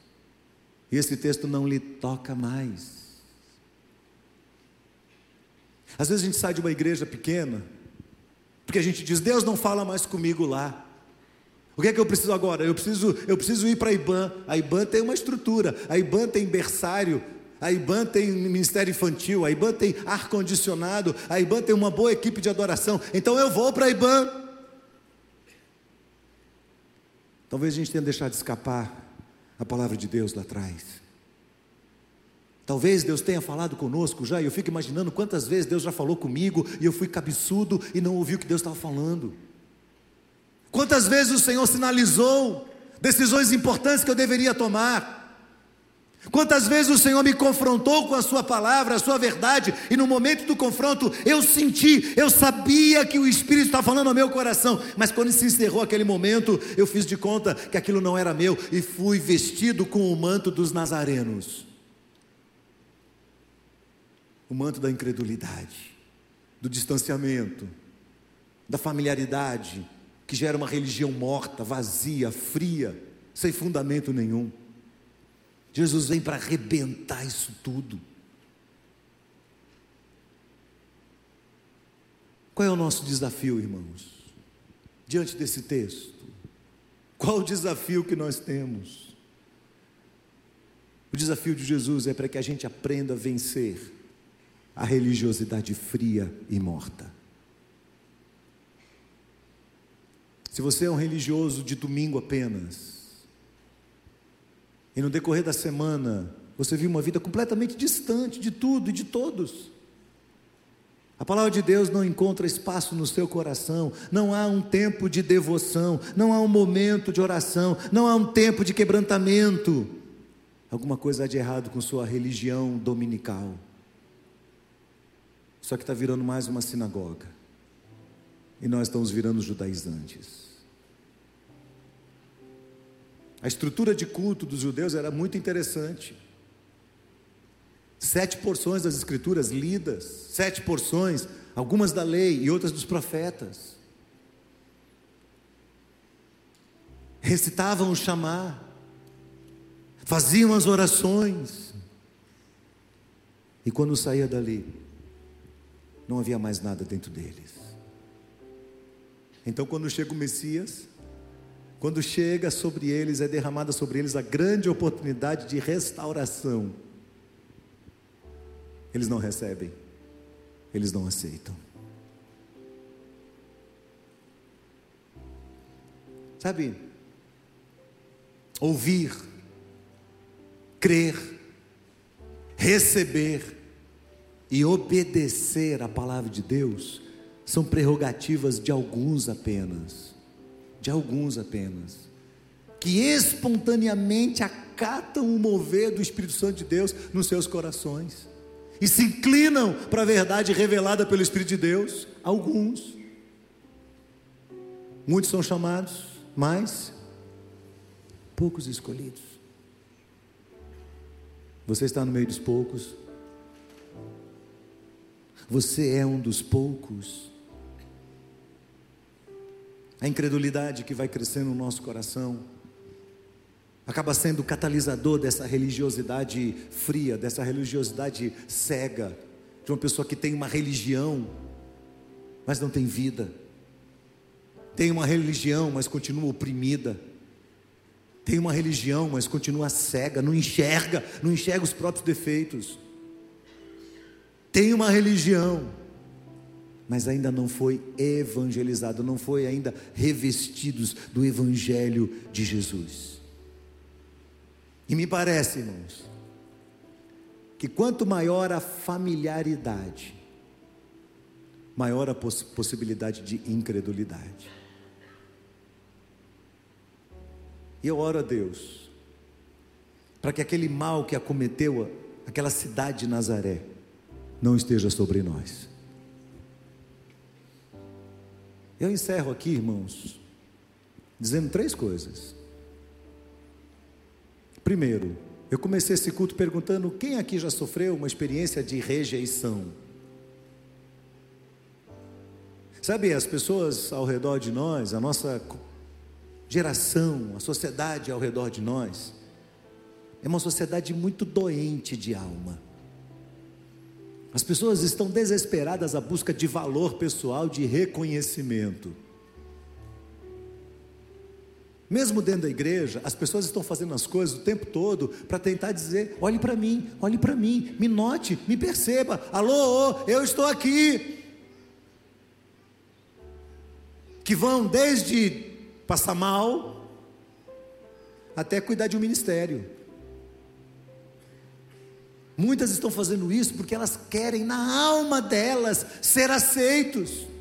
e esse texto não lhe toca mais. Às vezes a gente sai de uma igreja pequena porque a gente diz, Deus não fala mais comigo lá. O que é que eu preciso agora? Eu preciso, eu preciso ir para a IBAN. A IBAN tem uma estrutura, a IBAN tem berçário, a IBAN tem ministério infantil, a IBAN tem ar-condicionado, a IBAN tem uma boa equipe de adoração. Então eu vou para a IBAN. Talvez a gente tenha deixado de escapar a palavra de Deus lá atrás. Talvez Deus tenha falado conosco já, e eu fico imaginando quantas vezes Deus já falou comigo e eu fui cabeçudo e não ouvi o que Deus estava falando. Quantas vezes o Senhor sinalizou decisões importantes que eu deveria tomar. Quantas vezes o Senhor me confrontou com a Sua palavra, a Sua verdade, e no momento do confronto eu senti, eu sabia que o Espírito estava falando ao meu coração, mas quando se encerrou aquele momento, eu fiz de conta que aquilo não era meu e fui vestido com o manto dos nazarenos o manto da incredulidade, do distanciamento, da familiaridade, que gera uma religião morta, vazia, fria, sem fundamento nenhum. Jesus vem para arrebentar isso tudo. Qual é o nosso desafio, irmãos? Diante desse texto, qual o desafio que nós temos? O desafio de Jesus é para que a gente aprenda a vencer a religiosidade fria e morta. Se você é um religioso de domingo apenas, e no decorrer da semana você vive uma vida completamente distante de tudo e de todos, a palavra de Deus não encontra espaço no seu coração, não há um tempo de devoção, não há um momento de oração, não há um tempo de quebrantamento. Alguma coisa há de errado com sua religião dominical. Só que está virando mais uma sinagoga. E nós estamos virando judaizantes. A estrutura de culto dos judeus era muito interessante. Sete porções das escrituras lidas, sete porções, algumas da lei e outras dos profetas. Recitavam o chamar, faziam as orações. E quando saía dali, não havia mais nada dentro deles. Então, quando chega o Messias, quando chega sobre eles, é derramada sobre eles a grande oportunidade de restauração. Eles não recebem, eles não aceitam. Sabe, ouvir, crer, receber, e obedecer à palavra de Deus são prerrogativas de alguns apenas, de alguns apenas, que espontaneamente acatam o mover do Espírito Santo de Deus nos seus corações e se inclinam para a verdade revelada pelo Espírito de Deus? Alguns. Muitos são chamados, mas poucos escolhidos. Você está no meio dos poucos. Você é um dos poucos. A incredulidade que vai crescendo no nosso coração acaba sendo o catalisador dessa religiosidade fria, dessa religiosidade cega, de uma pessoa que tem uma religião, mas não tem vida, tem uma religião, mas continua oprimida, tem uma religião, mas continua cega, não enxerga, não enxerga os próprios defeitos, tem uma religião, mas ainda não foi evangelizado, não foi ainda revestidos do evangelho de Jesus. E me parece, irmãos, que quanto maior a familiaridade, maior a poss possibilidade de incredulidade. E eu oro a Deus, para que aquele mal que acometeu aquela cidade de Nazaré, não esteja sobre nós. Eu encerro aqui, irmãos, dizendo três coisas. Primeiro, eu comecei esse culto perguntando quem aqui já sofreu uma experiência de rejeição. Sabe, as pessoas ao redor de nós, a nossa geração, a sociedade ao redor de nós, é uma sociedade muito doente de alma. As pessoas estão desesperadas à busca de valor pessoal, de reconhecimento. Mesmo dentro da igreja, as pessoas estão fazendo as coisas o tempo todo para tentar dizer: olhe para mim, olhe para mim, me note, me perceba, alô, eu estou aqui. Que vão desde passar mal até cuidar de um ministério. Muitas estão fazendo isso porque elas querem na alma delas ser aceitos.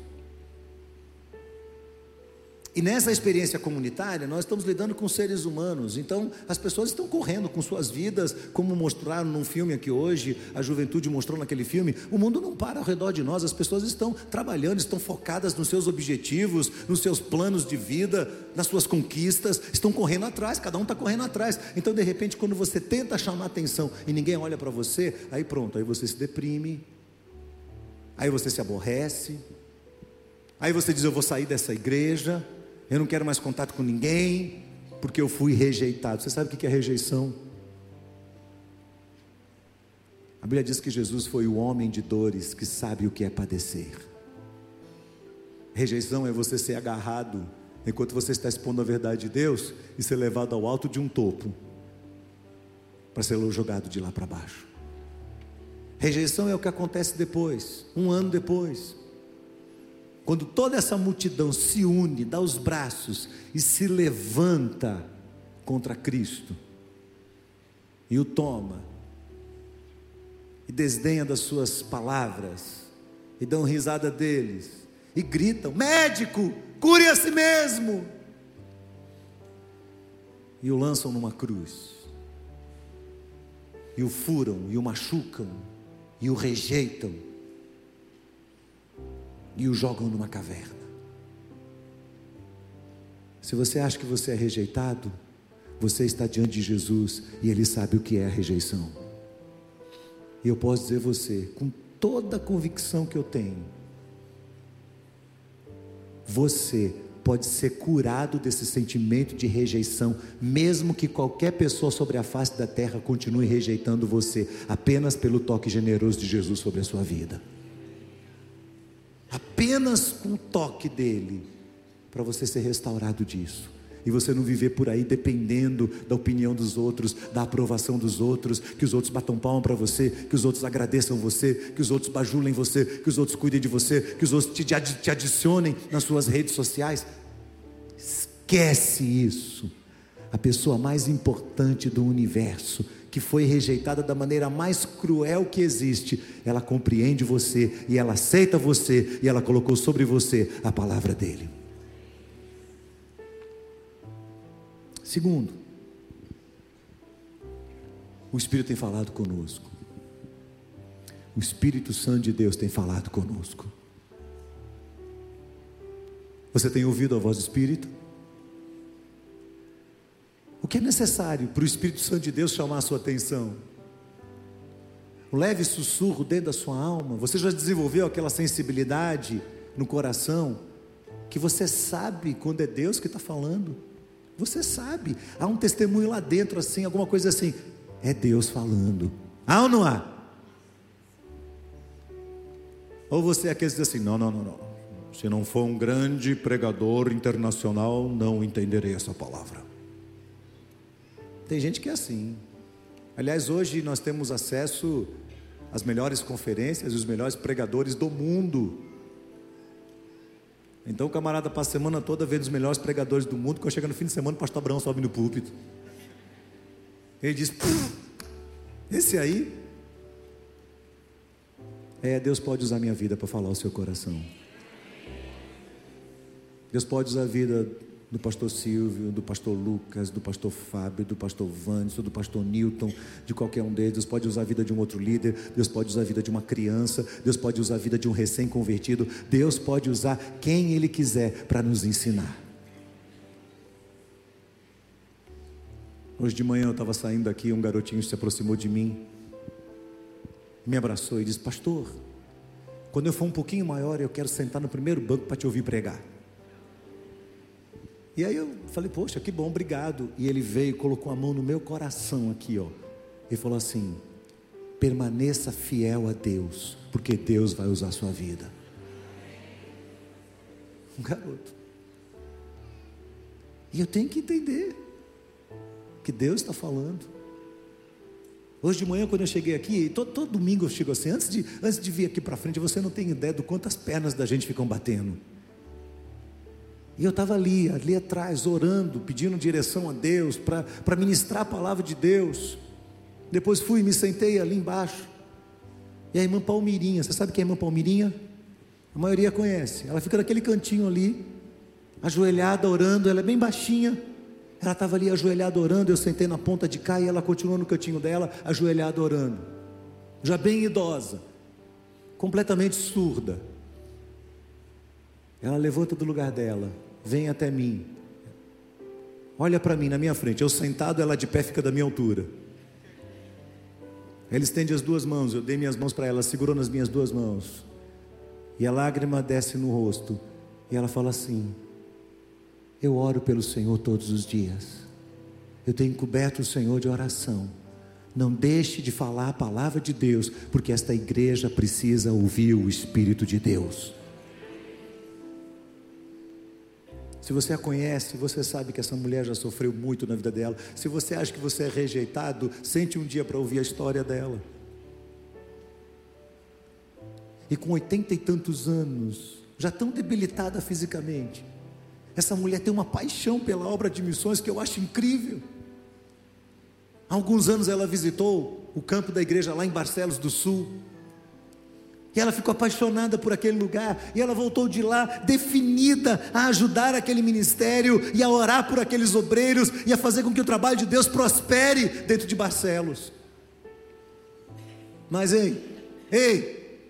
E nessa experiência comunitária, nós estamos lidando com seres humanos, então as pessoas estão correndo com suas vidas, como mostraram num filme aqui hoje, a juventude mostrou naquele filme. O mundo não para ao redor de nós, as pessoas estão trabalhando, estão focadas nos seus objetivos, nos seus planos de vida, nas suas conquistas, estão correndo atrás, cada um está correndo atrás. Então, de repente, quando você tenta chamar atenção e ninguém olha para você, aí pronto, aí você se deprime, aí você se aborrece, aí você diz: Eu vou sair dessa igreja eu não quero mais contato com ninguém, porque eu fui rejeitado. Você sabe o que é rejeição? A Bíblia diz que Jesus foi o homem de dores que sabe o que é padecer. Rejeição é você ser agarrado enquanto você está expondo a verdade de Deus e ser levado ao alto de um topo para ser jogado de lá para baixo. Rejeição é o que acontece depois, um ano depois. Quando toda essa multidão se une, dá os braços e se levanta contra Cristo, e o toma, e desdenha das suas palavras, e dão risada deles, e gritam: médico, cure a si mesmo, e o lançam numa cruz, e o furam, e o machucam, e o rejeitam e o jogam numa caverna. Se você acha que você é rejeitado, você está diante de Jesus e Ele sabe o que é a rejeição. E eu posso dizer a você, com toda a convicção que eu tenho, você pode ser curado desse sentimento de rejeição, mesmo que qualquer pessoa sobre a face da terra continue rejeitando você, apenas pelo toque generoso de Jesus sobre a sua vida apenas com o toque dele, para você ser restaurado disso. E você não viver por aí dependendo da opinião dos outros, da aprovação dos outros, que os outros batam palma para você, que os outros agradeçam você, que os outros bajulem você, que os outros cuidem de você, que os outros te, te adicionem nas suas redes sociais. Esquece isso. A pessoa mais importante do universo que foi rejeitada da maneira mais cruel que existe, ela compreende você e ela aceita você e ela colocou sobre você a palavra dele. Segundo, O Espírito tem falado conosco. O Espírito Santo de Deus tem falado conosco. Você tem ouvido a voz do Espírito? O que é necessário para o Espírito Santo de Deus chamar a sua atenção? Um leve sussurro dentro da sua alma. Você já desenvolveu aquela sensibilidade no coração que você sabe quando é Deus que está falando? Você sabe. Há um testemunho lá dentro, assim, alguma coisa assim. É Deus falando. Há ou não há? Ou você é aquele que diz assim: não, não, não, não. Se não for um grande pregador internacional, não entenderei essa palavra. Tem gente que é assim. Aliás, hoje nós temos acesso às melhores conferências e os melhores pregadores do mundo. Então o camarada passa a semana toda vendo os melhores pregadores do mundo, quando chega no fim de semana, o pastor Abraão sobe no púlpito. Ele diz: Esse aí é, Deus pode usar minha vida para falar o seu coração. Deus pode usar a vida do pastor Silvio, do pastor Lucas, do pastor Fábio, do pastor Vandes, do pastor Newton, de qualquer um deles. Deus pode usar a vida de um outro líder, Deus pode usar a vida de uma criança, Deus pode usar a vida de um recém-convertido, Deus pode usar quem Ele quiser para nos ensinar. Hoje de manhã eu estava saindo daqui, um garotinho se aproximou de mim me abraçou e disse: Pastor, quando eu for um pouquinho maior, eu quero sentar no primeiro banco para te ouvir pregar. E aí eu falei: Poxa, que bom, obrigado. E ele veio e colocou a mão no meu coração aqui, ó. E falou assim: Permaneça fiel a Deus, porque Deus vai usar a sua vida. Um garoto. E eu tenho que entender que Deus está falando. Hoje de manhã, quando eu cheguei aqui, todo, todo domingo eu chego assim, antes de, antes de vir aqui para frente, você não tem ideia do quanto as pernas da gente ficam batendo. E eu estava ali, ali atrás, orando, pedindo direção a Deus, para ministrar a palavra de Deus. Depois fui e me sentei ali embaixo. E a irmã Palmirinha, você sabe quem é a irmã Palmirinha? A maioria conhece. Ela fica naquele cantinho ali, ajoelhada, orando, ela é bem baixinha. Ela estava ali ajoelhada orando, eu sentei na ponta de cá e ela continuou no cantinho dela, ajoelhada orando. Já bem idosa, completamente surda. Ela levanta do lugar dela, vem até mim. Olha para mim na minha frente, eu sentado, ela de pé fica da minha altura. Ela estende as duas mãos, eu dei minhas mãos para ela, segurou nas minhas duas mãos. E a lágrima desce no rosto. E ela fala assim: eu oro pelo Senhor todos os dias. Eu tenho coberto o Senhor de oração. Não deixe de falar a palavra de Deus, porque esta igreja precisa ouvir o Espírito de Deus. Se você a conhece, você sabe que essa mulher já sofreu muito na vida dela. Se você acha que você é rejeitado, sente um dia para ouvir a história dela. E com oitenta e tantos anos, já tão debilitada fisicamente, essa mulher tem uma paixão pela obra de missões que eu acho incrível. Há alguns anos ela visitou o campo da igreja lá em Barcelos do Sul. E ela ficou apaixonada por aquele lugar. E ela voltou de lá definida a ajudar aquele ministério e a orar por aqueles obreiros e a fazer com que o trabalho de Deus prospere dentro de Barcelos. Mas ei, ei,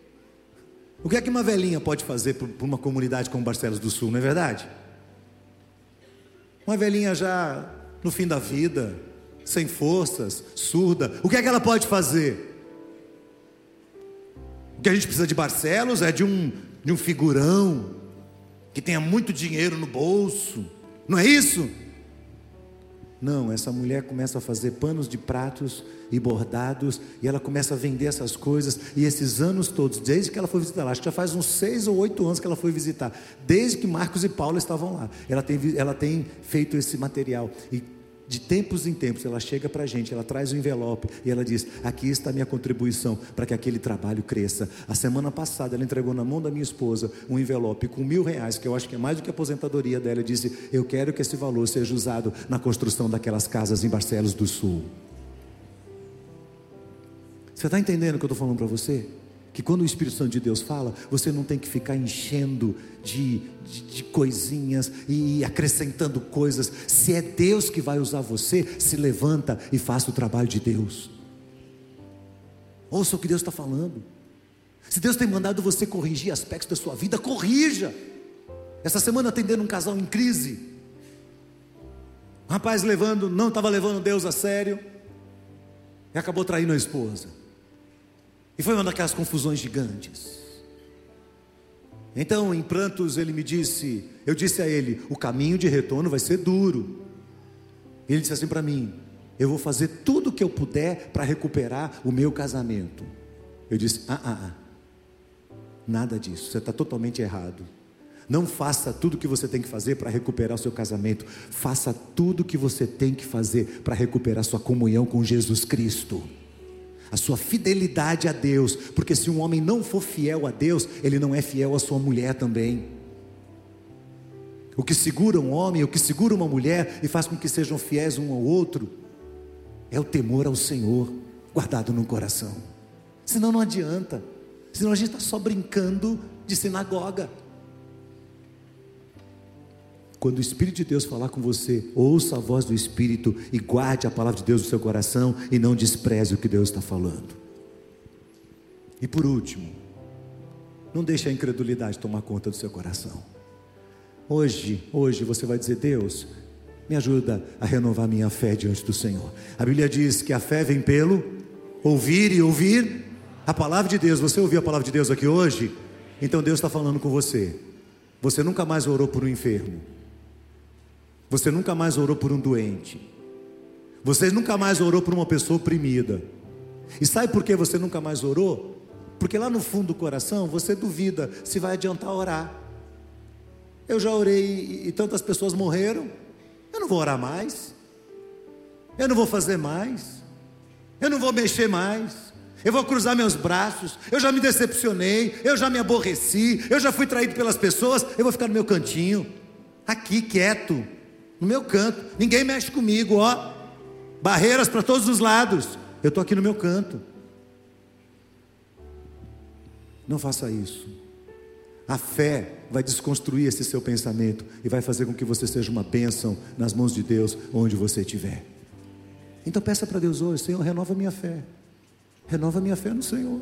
o que é que uma velhinha pode fazer por uma comunidade como Barcelos do Sul, não é verdade? Uma velhinha já no fim da vida, sem forças, surda, o que é que ela pode fazer? O que a gente precisa de Barcelos é de um, de um figurão que tenha muito dinheiro no bolso, não é isso? Não, essa mulher começa a fazer panos de pratos e bordados, e ela começa a vender essas coisas, e esses anos todos, desde que ela foi visitar lá, acho que já faz uns seis ou oito anos que ela foi visitar, desde que Marcos e Paulo estavam lá, ela tem, ela tem feito esse material, e de tempos em tempos, ela chega para a gente, ela traz o um envelope e ela diz: Aqui está a minha contribuição para que aquele trabalho cresça. A semana passada, ela entregou na mão da minha esposa um envelope com mil reais, que eu acho que é mais do que a aposentadoria dela. E disse: Eu quero que esse valor seja usado na construção daquelas casas em Barcelos do Sul. Você está entendendo o que eu estou falando para você? Que quando o Espírito Santo de Deus fala, você não tem que ficar enchendo de, de, de, coisinhas e acrescentando coisas. Se é Deus que vai usar você, se levanta e faça o trabalho de Deus. Ouça o que Deus está falando. Se Deus tem mandado você corrigir aspectos da sua vida, corrija. Essa semana atendendo um casal em crise. O rapaz levando, não estava levando Deus a sério. E acabou traindo a esposa. E foi uma daquelas confusões gigantes. Então, em prantos, ele me disse, eu disse a ele, o caminho de retorno vai ser duro. Ele disse assim para mim: eu vou fazer tudo o que eu puder para recuperar o meu casamento. Eu disse: ah, ah, ah. nada disso, você está totalmente errado. Não faça tudo o que você tem que fazer para recuperar o seu casamento. Faça tudo o que você tem que fazer para recuperar sua comunhão com Jesus Cristo. A sua fidelidade a Deus, porque se um homem não for fiel a Deus, ele não é fiel à sua mulher também. O que segura um homem, o que segura uma mulher e faz com que sejam fiéis um ao outro, é o temor ao Senhor guardado no coração. Senão não adianta. Senão a gente está só brincando de sinagoga. Quando o Espírito de Deus falar com você, ouça a voz do Espírito e guarde a palavra de Deus no seu coração e não despreze o que Deus está falando. E por último, não deixe a incredulidade tomar conta do seu coração. Hoje, hoje você vai dizer: Deus, me ajuda a renovar minha fé diante do Senhor. A Bíblia diz que a fé vem pelo ouvir e ouvir a palavra de Deus. Você ouviu a palavra de Deus aqui hoje? Então Deus está falando com você. Você nunca mais orou por um enfermo. Você nunca mais orou por um doente. Você nunca mais orou por uma pessoa oprimida. E sabe por que você nunca mais orou? Porque lá no fundo do coração você duvida se vai adiantar orar. Eu já orei e tantas pessoas morreram. Eu não vou orar mais. Eu não vou fazer mais. Eu não vou mexer mais. Eu vou cruzar meus braços. Eu já me decepcionei. Eu já me aborreci. Eu já fui traído pelas pessoas. Eu vou ficar no meu cantinho. Aqui, quieto. No meu canto. Ninguém mexe comigo, ó. Barreiras para todos os lados. Eu estou aqui no meu canto. Não faça isso. A fé vai desconstruir esse seu pensamento e vai fazer com que você seja uma bênção nas mãos de Deus, onde você estiver. Então peça para Deus hoje, Senhor, renova minha fé. Renova minha fé no Senhor,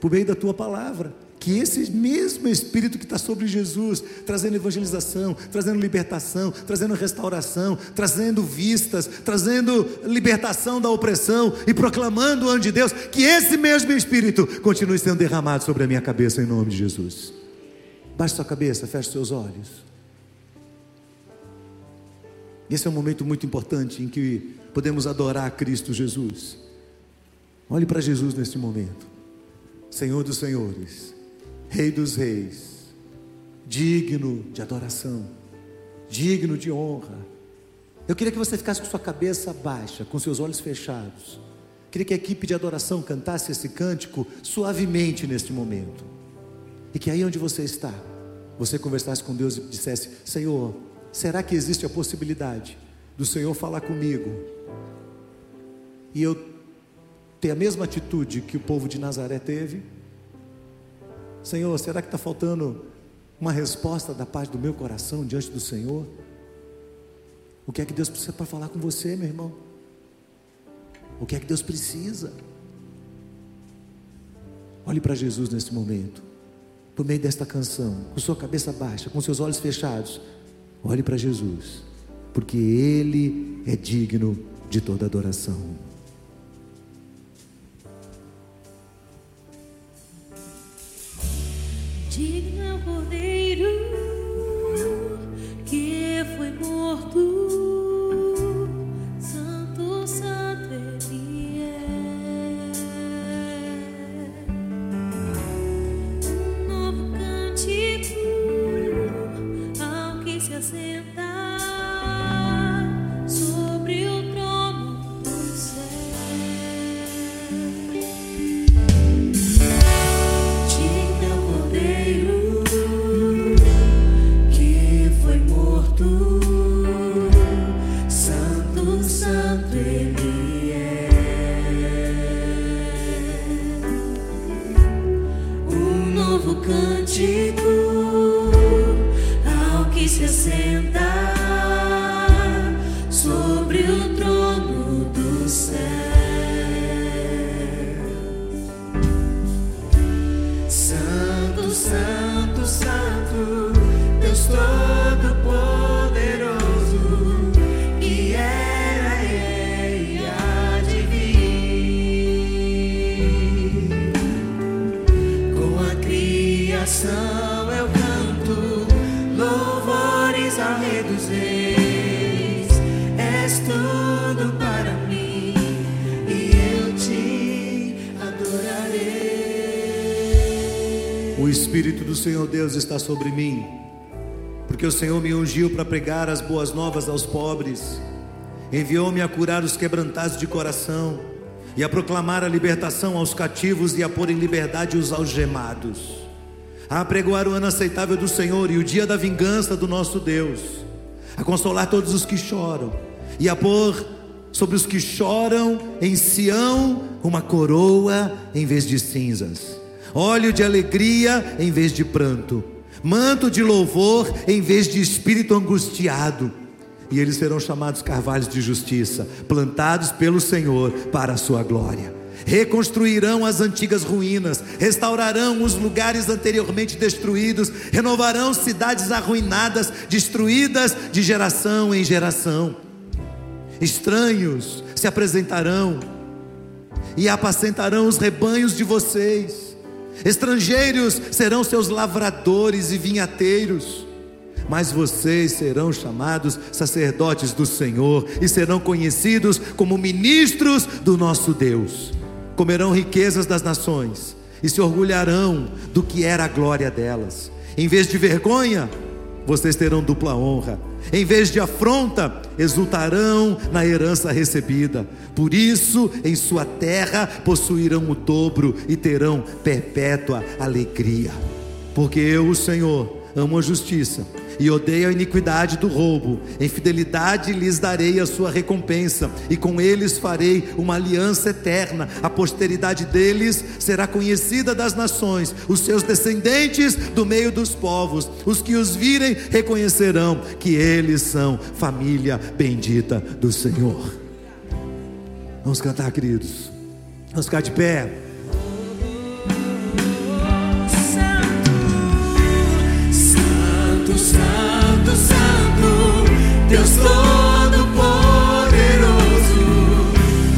por meio da tua palavra. Que esse mesmo Espírito que está sobre Jesus, trazendo evangelização, trazendo libertação, trazendo restauração, trazendo vistas, trazendo libertação da opressão e proclamando o ano de Deus, que esse mesmo Espírito continue sendo derramado sobre a minha cabeça em nome de Jesus. Baixe sua cabeça, feche seus olhos. Esse é um momento muito importante em que podemos adorar Cristo Jesus. Olhe para Jesus neste momento. Senhor dos senhores, Rei dos reis, digno de adoração, digno de honra. Eu queria que você ficasse com sua cabeça baixa, com seus olhos fechados. Queria que a equipe de adoração cantasse esse cântico suavemente neste momento. E que aí onde você está, você conversasse com Deus e dissesse: Senhor, será que existe a possibilidade do Senhor falar comigo e eu ter a mesma atitude que o povo de Nazaré teve? Senhor, será que está faltando uma resposta da parte do meu coração diante do Senhor? O que é que Deus precisa para falar com você, meu irmão? O que é que Deus precisa? Olhe para Jesus nesse momento por meio desta canção, com sua cabeça baixa, com seus olhos fechados, olhe para Jesus, porque Ele é digno de toda adoração. Está sobre mim, porque o Senhor me ungiu para pregar as boas novas aos pobres, enviou-me a curar os quebrantados de coração e a proclamar a libertação aos cativos e a pôr em liberdade os algemados, a apregoar o ano aceitável do Senhor e o dia da vingança do nosso Deus, a consolar todos os que choram e a pôr sobre os que choram em Sião uma coroa em vez de cinzas, óleo de alegria em vez de pranto, manto de louvor em vez de espírito angustiado e eles serão chamados carvalhos de justiça, plantados pelo Senhor para a sua glória. Reconstruirão as antigas ruínas, restaurarão os lugares anteriormente destruídos, renovarão cidades arruinadas, destruídas de geração em geração. Estranhos se apresentarão e apacentarão os rebanhos de vocês. Estrangeiros serão seus lavradores e vinhateiros mas vocês serão chamados sacerdotes do Senhor e serão conhecidos como ministros do nosso Deus. Comerão riquezas das nações e se orgulharão do que era a glória delas. Em vez de vergonha, vocês terão dupla honra. Em vez de afronta, exultarão na herança recebida. Por isso, em sua terra possuirão o dobro e terão perpétua alegria. Porque eu, o Senhor, amo a justiça e odeio a iniquidade do roubo. Em fidelidade lhes darei a sua recompensa, e com eles farei uma aliança eterna. A posteridade deles será conhecida das nações, os seus descendentes do meio dos povos. Os que os virem reconhecerão que eles são família bendita do Senhor. Vamos cantar, queridos. Vamos ficar de pé. Deus Todo-Poderoso,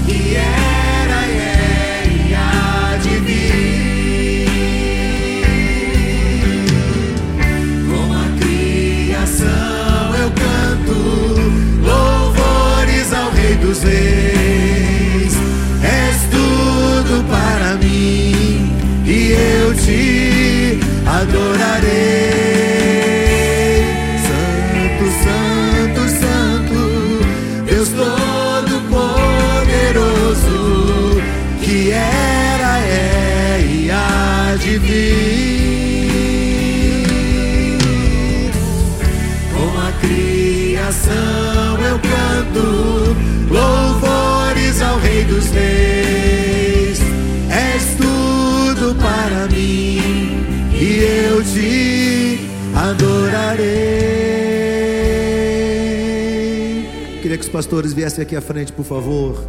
que era e é e há de vir. Com a criação eu canto louvores ao Rei dos Reis. És tudo para mim e eu te adorarei. Pastores viessem aqui à frente, por favor.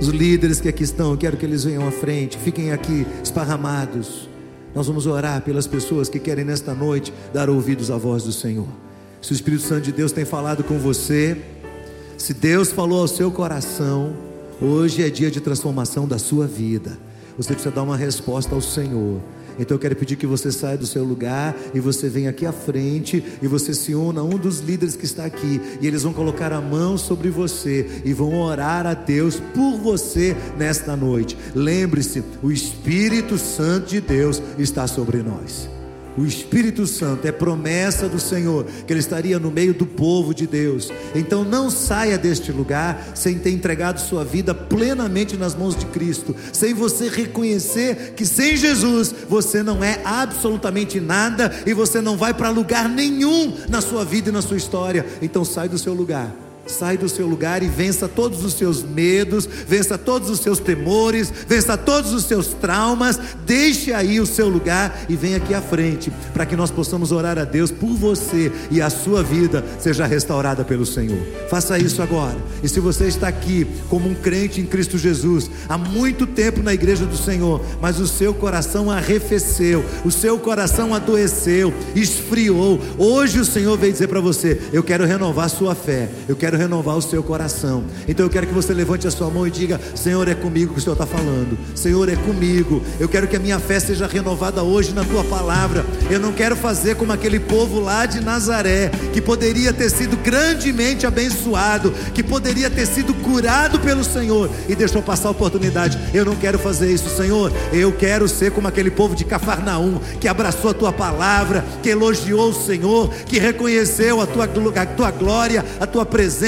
Os líderes que aqui estão, quero que eles venham à frente, fiquem aqui esparramados. Nós vamos orar pelas pessoas que querem nesta noite dar ouvidos à voz do Senhor. Se o Espírito Santo de Deus tem falado com você, se Deus falou ao seu coração, hoje é dia de transformação da sua vida. Você precisa dar uma resposta ao Senhor. Então eu quero pedir que você saia do seu lugar e você venha aqui à frente e você se una a um dos líderes que está aqui e eles vão colocar a mão sobre você e vão orar a Deus por você nesta noite. Lembre-se, o Espírito Santo de Deus está sobre nós. O Espírito Santo é promessa do Senhor que ele estaria no meio do povo de Deus. Então não saia deste lugar sem ter entregado sua vida plenamente nas mãos de Cristo, sem você reconhecer que sem Jesus você não é absolutamente nada e você não vai para lugar nenhum na sua vida e na sua história. Então sai do seu lugar Sai do seu lugar e vença todos os seus medos, vença todos os seus temores, vença todos os seus traumas. Deixe aí o seu lugar e venha aqui à frente, para que nós possamos orar a Deus por você e a sua vida seja restaurada pelo Senhor. Faça isso agora. E se você está aqui como um crente em Cristo Jesus, há muito tempo na igreja do Senhor, mas o seu coração arrefeceu, o seu coração adoeceu, esfriou. Hoje o Senhor veio dizer para você: Eu quero renovar sua fé, eu quero renovar o seu coração. Então eu quero que você levante a sua mão e diga: Senhor, é comigo que o Senhor está falando. Senhor, é comigo. Eu quero que a minha fé seja renovada hoje na tua palavra. Eu não quero fazer como aquele povo lá de Nazaré, que poderia ter sido grandemente abençoado, que poderia ter sido curado pelo Senhor e deixou passar a oportunidade. Eu não quero fazer isso, Senhor. Eu quero ser como aquele povo de Cafarnaum, que abraçou a tua palavra, que elogiou o Senhor, que reconheceu a tua, a tua glória, a tua presença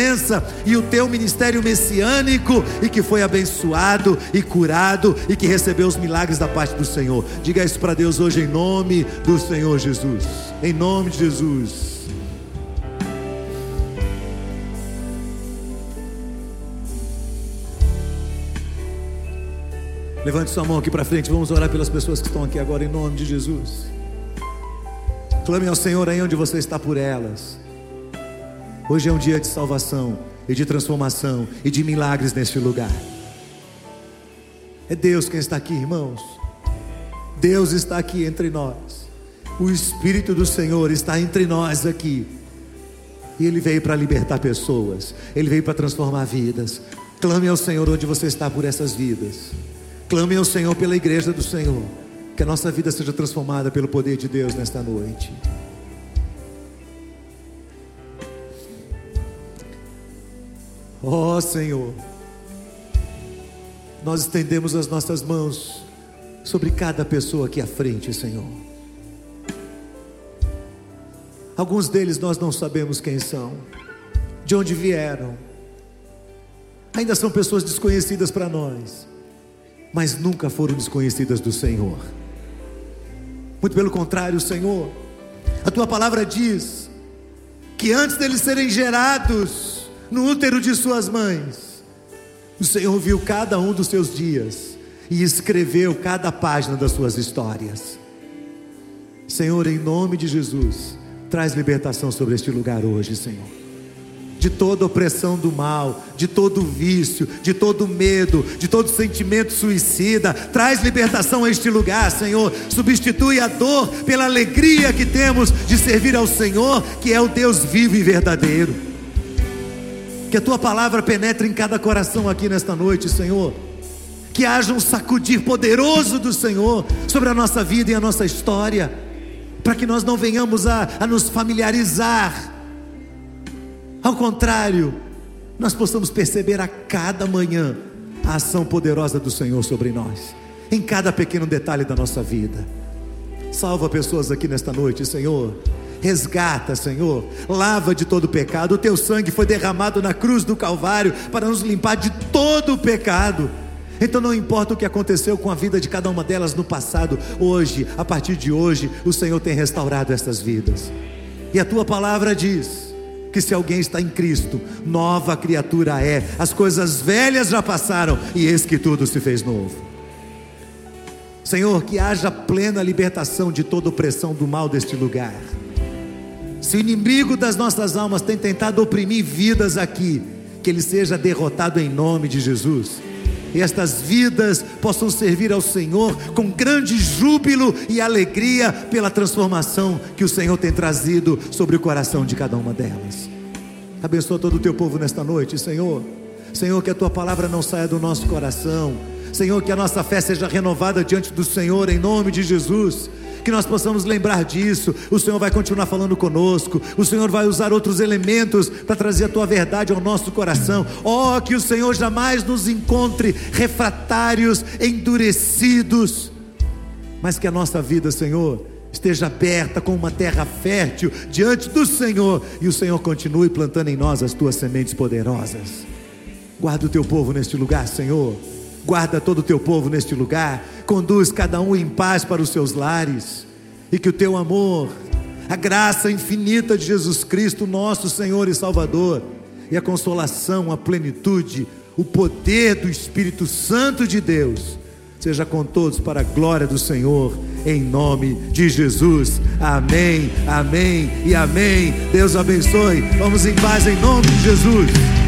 e o teu ministério messiânico e que foi abençoado e curado e que recebeu os milagres da parte do Senhor. Diga isso para Deus hoje em nome do Senhor Jesus. Em nome de Jesus. Levante sua mão aqui para frente, vamos orar pelas pessoas que estão aqui agora em nome de Jesus. Clame ao Senhor aí onde você está por elas. Hoje é um dia de salvação e de transformação e de milagres neste lugar. É Deus quem está aqui, irmãos. Deus está aqui entre nós. O Espírito do Senhor está entre nós aqui. E Ele veio para libertar pessoas, Ele veio para transformar vidas. Clame ao Senhor onde você está por essas vidas. Clame ao Senhor pela igreja do Senhor. Que a nossa vida seja transformada pelo poder de Deus nesta noite. Ó oh, Senhor, nós estendemos as nossas mãos sobre cada pessoa aqui à frente, Senhor. Alguns deles nós não sabemos quem são, de onde vieram, ainda são pessoas desconhecidas para nós, mas nunca foram desconhecidas do Senhor. Muito pelo contrário, Senhor, a tua palavra diz que antes deles serem gerados no útero de suas mães, o Senhor viu cada um dos seus dias e escreveu cada página das suas histórias. Senhor, em nome de Jesus, traz libertação sobre este lugar hoje, Senhor de toda opressão do mal, de todo vício, de todo medo, de todo sentimento suicida. Traz libertação a este lugar, Senhor. Substitui a dor pela alegria que temos de servir ao Senhor, que é o Deus vivo e verdadeiro. Que a tua palavra penetre em cada coração aqui nesta noite, Senhor. Que haja um sacudir poderoso do Senhor sobre a nossa vida e a nossa história, para que nós não venhamos a, a nos familiarizar ao contrário, nós possamos perceber a cada manhã a ação poderosa do Senhor sobre nós, em cada pequeno detalhe da nossa vida. Salva pessoas aqui nesta noite, Senhor. Resgata, Senhor. Lava de todo pecado. O teu sangue foi derramado na cruz do Calvário para nos limpar de todo o pecado. Então não importa o que aconteceu com a vida de cada uma delas no passado, hoje, a partir de hoje, o Senhor tem restaurado essas vidas. E a tua palavra diz: que se alguém está em Cristo, nova criatura é. As coisas velhas já passaram e eis que tudo se fez novo. Senhor, que haja plena libertação de toda opressão do mal deste lugar. Se o inimigo das nossas almas tem tentado oprimir vidas aqui, que ele seja derrotado em nome de Jesus e estas vidas possam servir ao Senhor com grande júbilo e alegria pela transformação que o Senhor tem trazido sobre o coração de cada uma delas. Abençoa todo o teu povo nesta noite, Senhor. Senhor, que a tua palavra não saia do nosso coração. Senhor, que a nossa fé seja renovada diante do Senhor em nome de Jesus que nós possamos lembrar disso. O Senhor vai continuar falando conosco, o Senhor vai usar outros elementos para trazer a tua verdade ao nosso coração. Oh, que o Senhor jamais nos encontre refratários, endurecidos, mas que a nossa vida, Senhor, esteja aberta como uma terra fértil diante do Senhor e o Senhor continue plantando em nós as tuas sementes poderosas. Guarda o teu povo neste lugar, Senhor. Guarda todo o teu povo neste lugar, conduz cada um em paz para os seus lares, e que o teu amor, a graça infinita de Jesus Cristo, nosso Senhor e Salvador, e a consolação, a plenitude, o poder do Espírito Santo de Deus, seja com todos para a glória do Senhor, em nome de Jesus. Amém, amém e amém. Deus abençoe. Vamos em paz em nome de Jesus.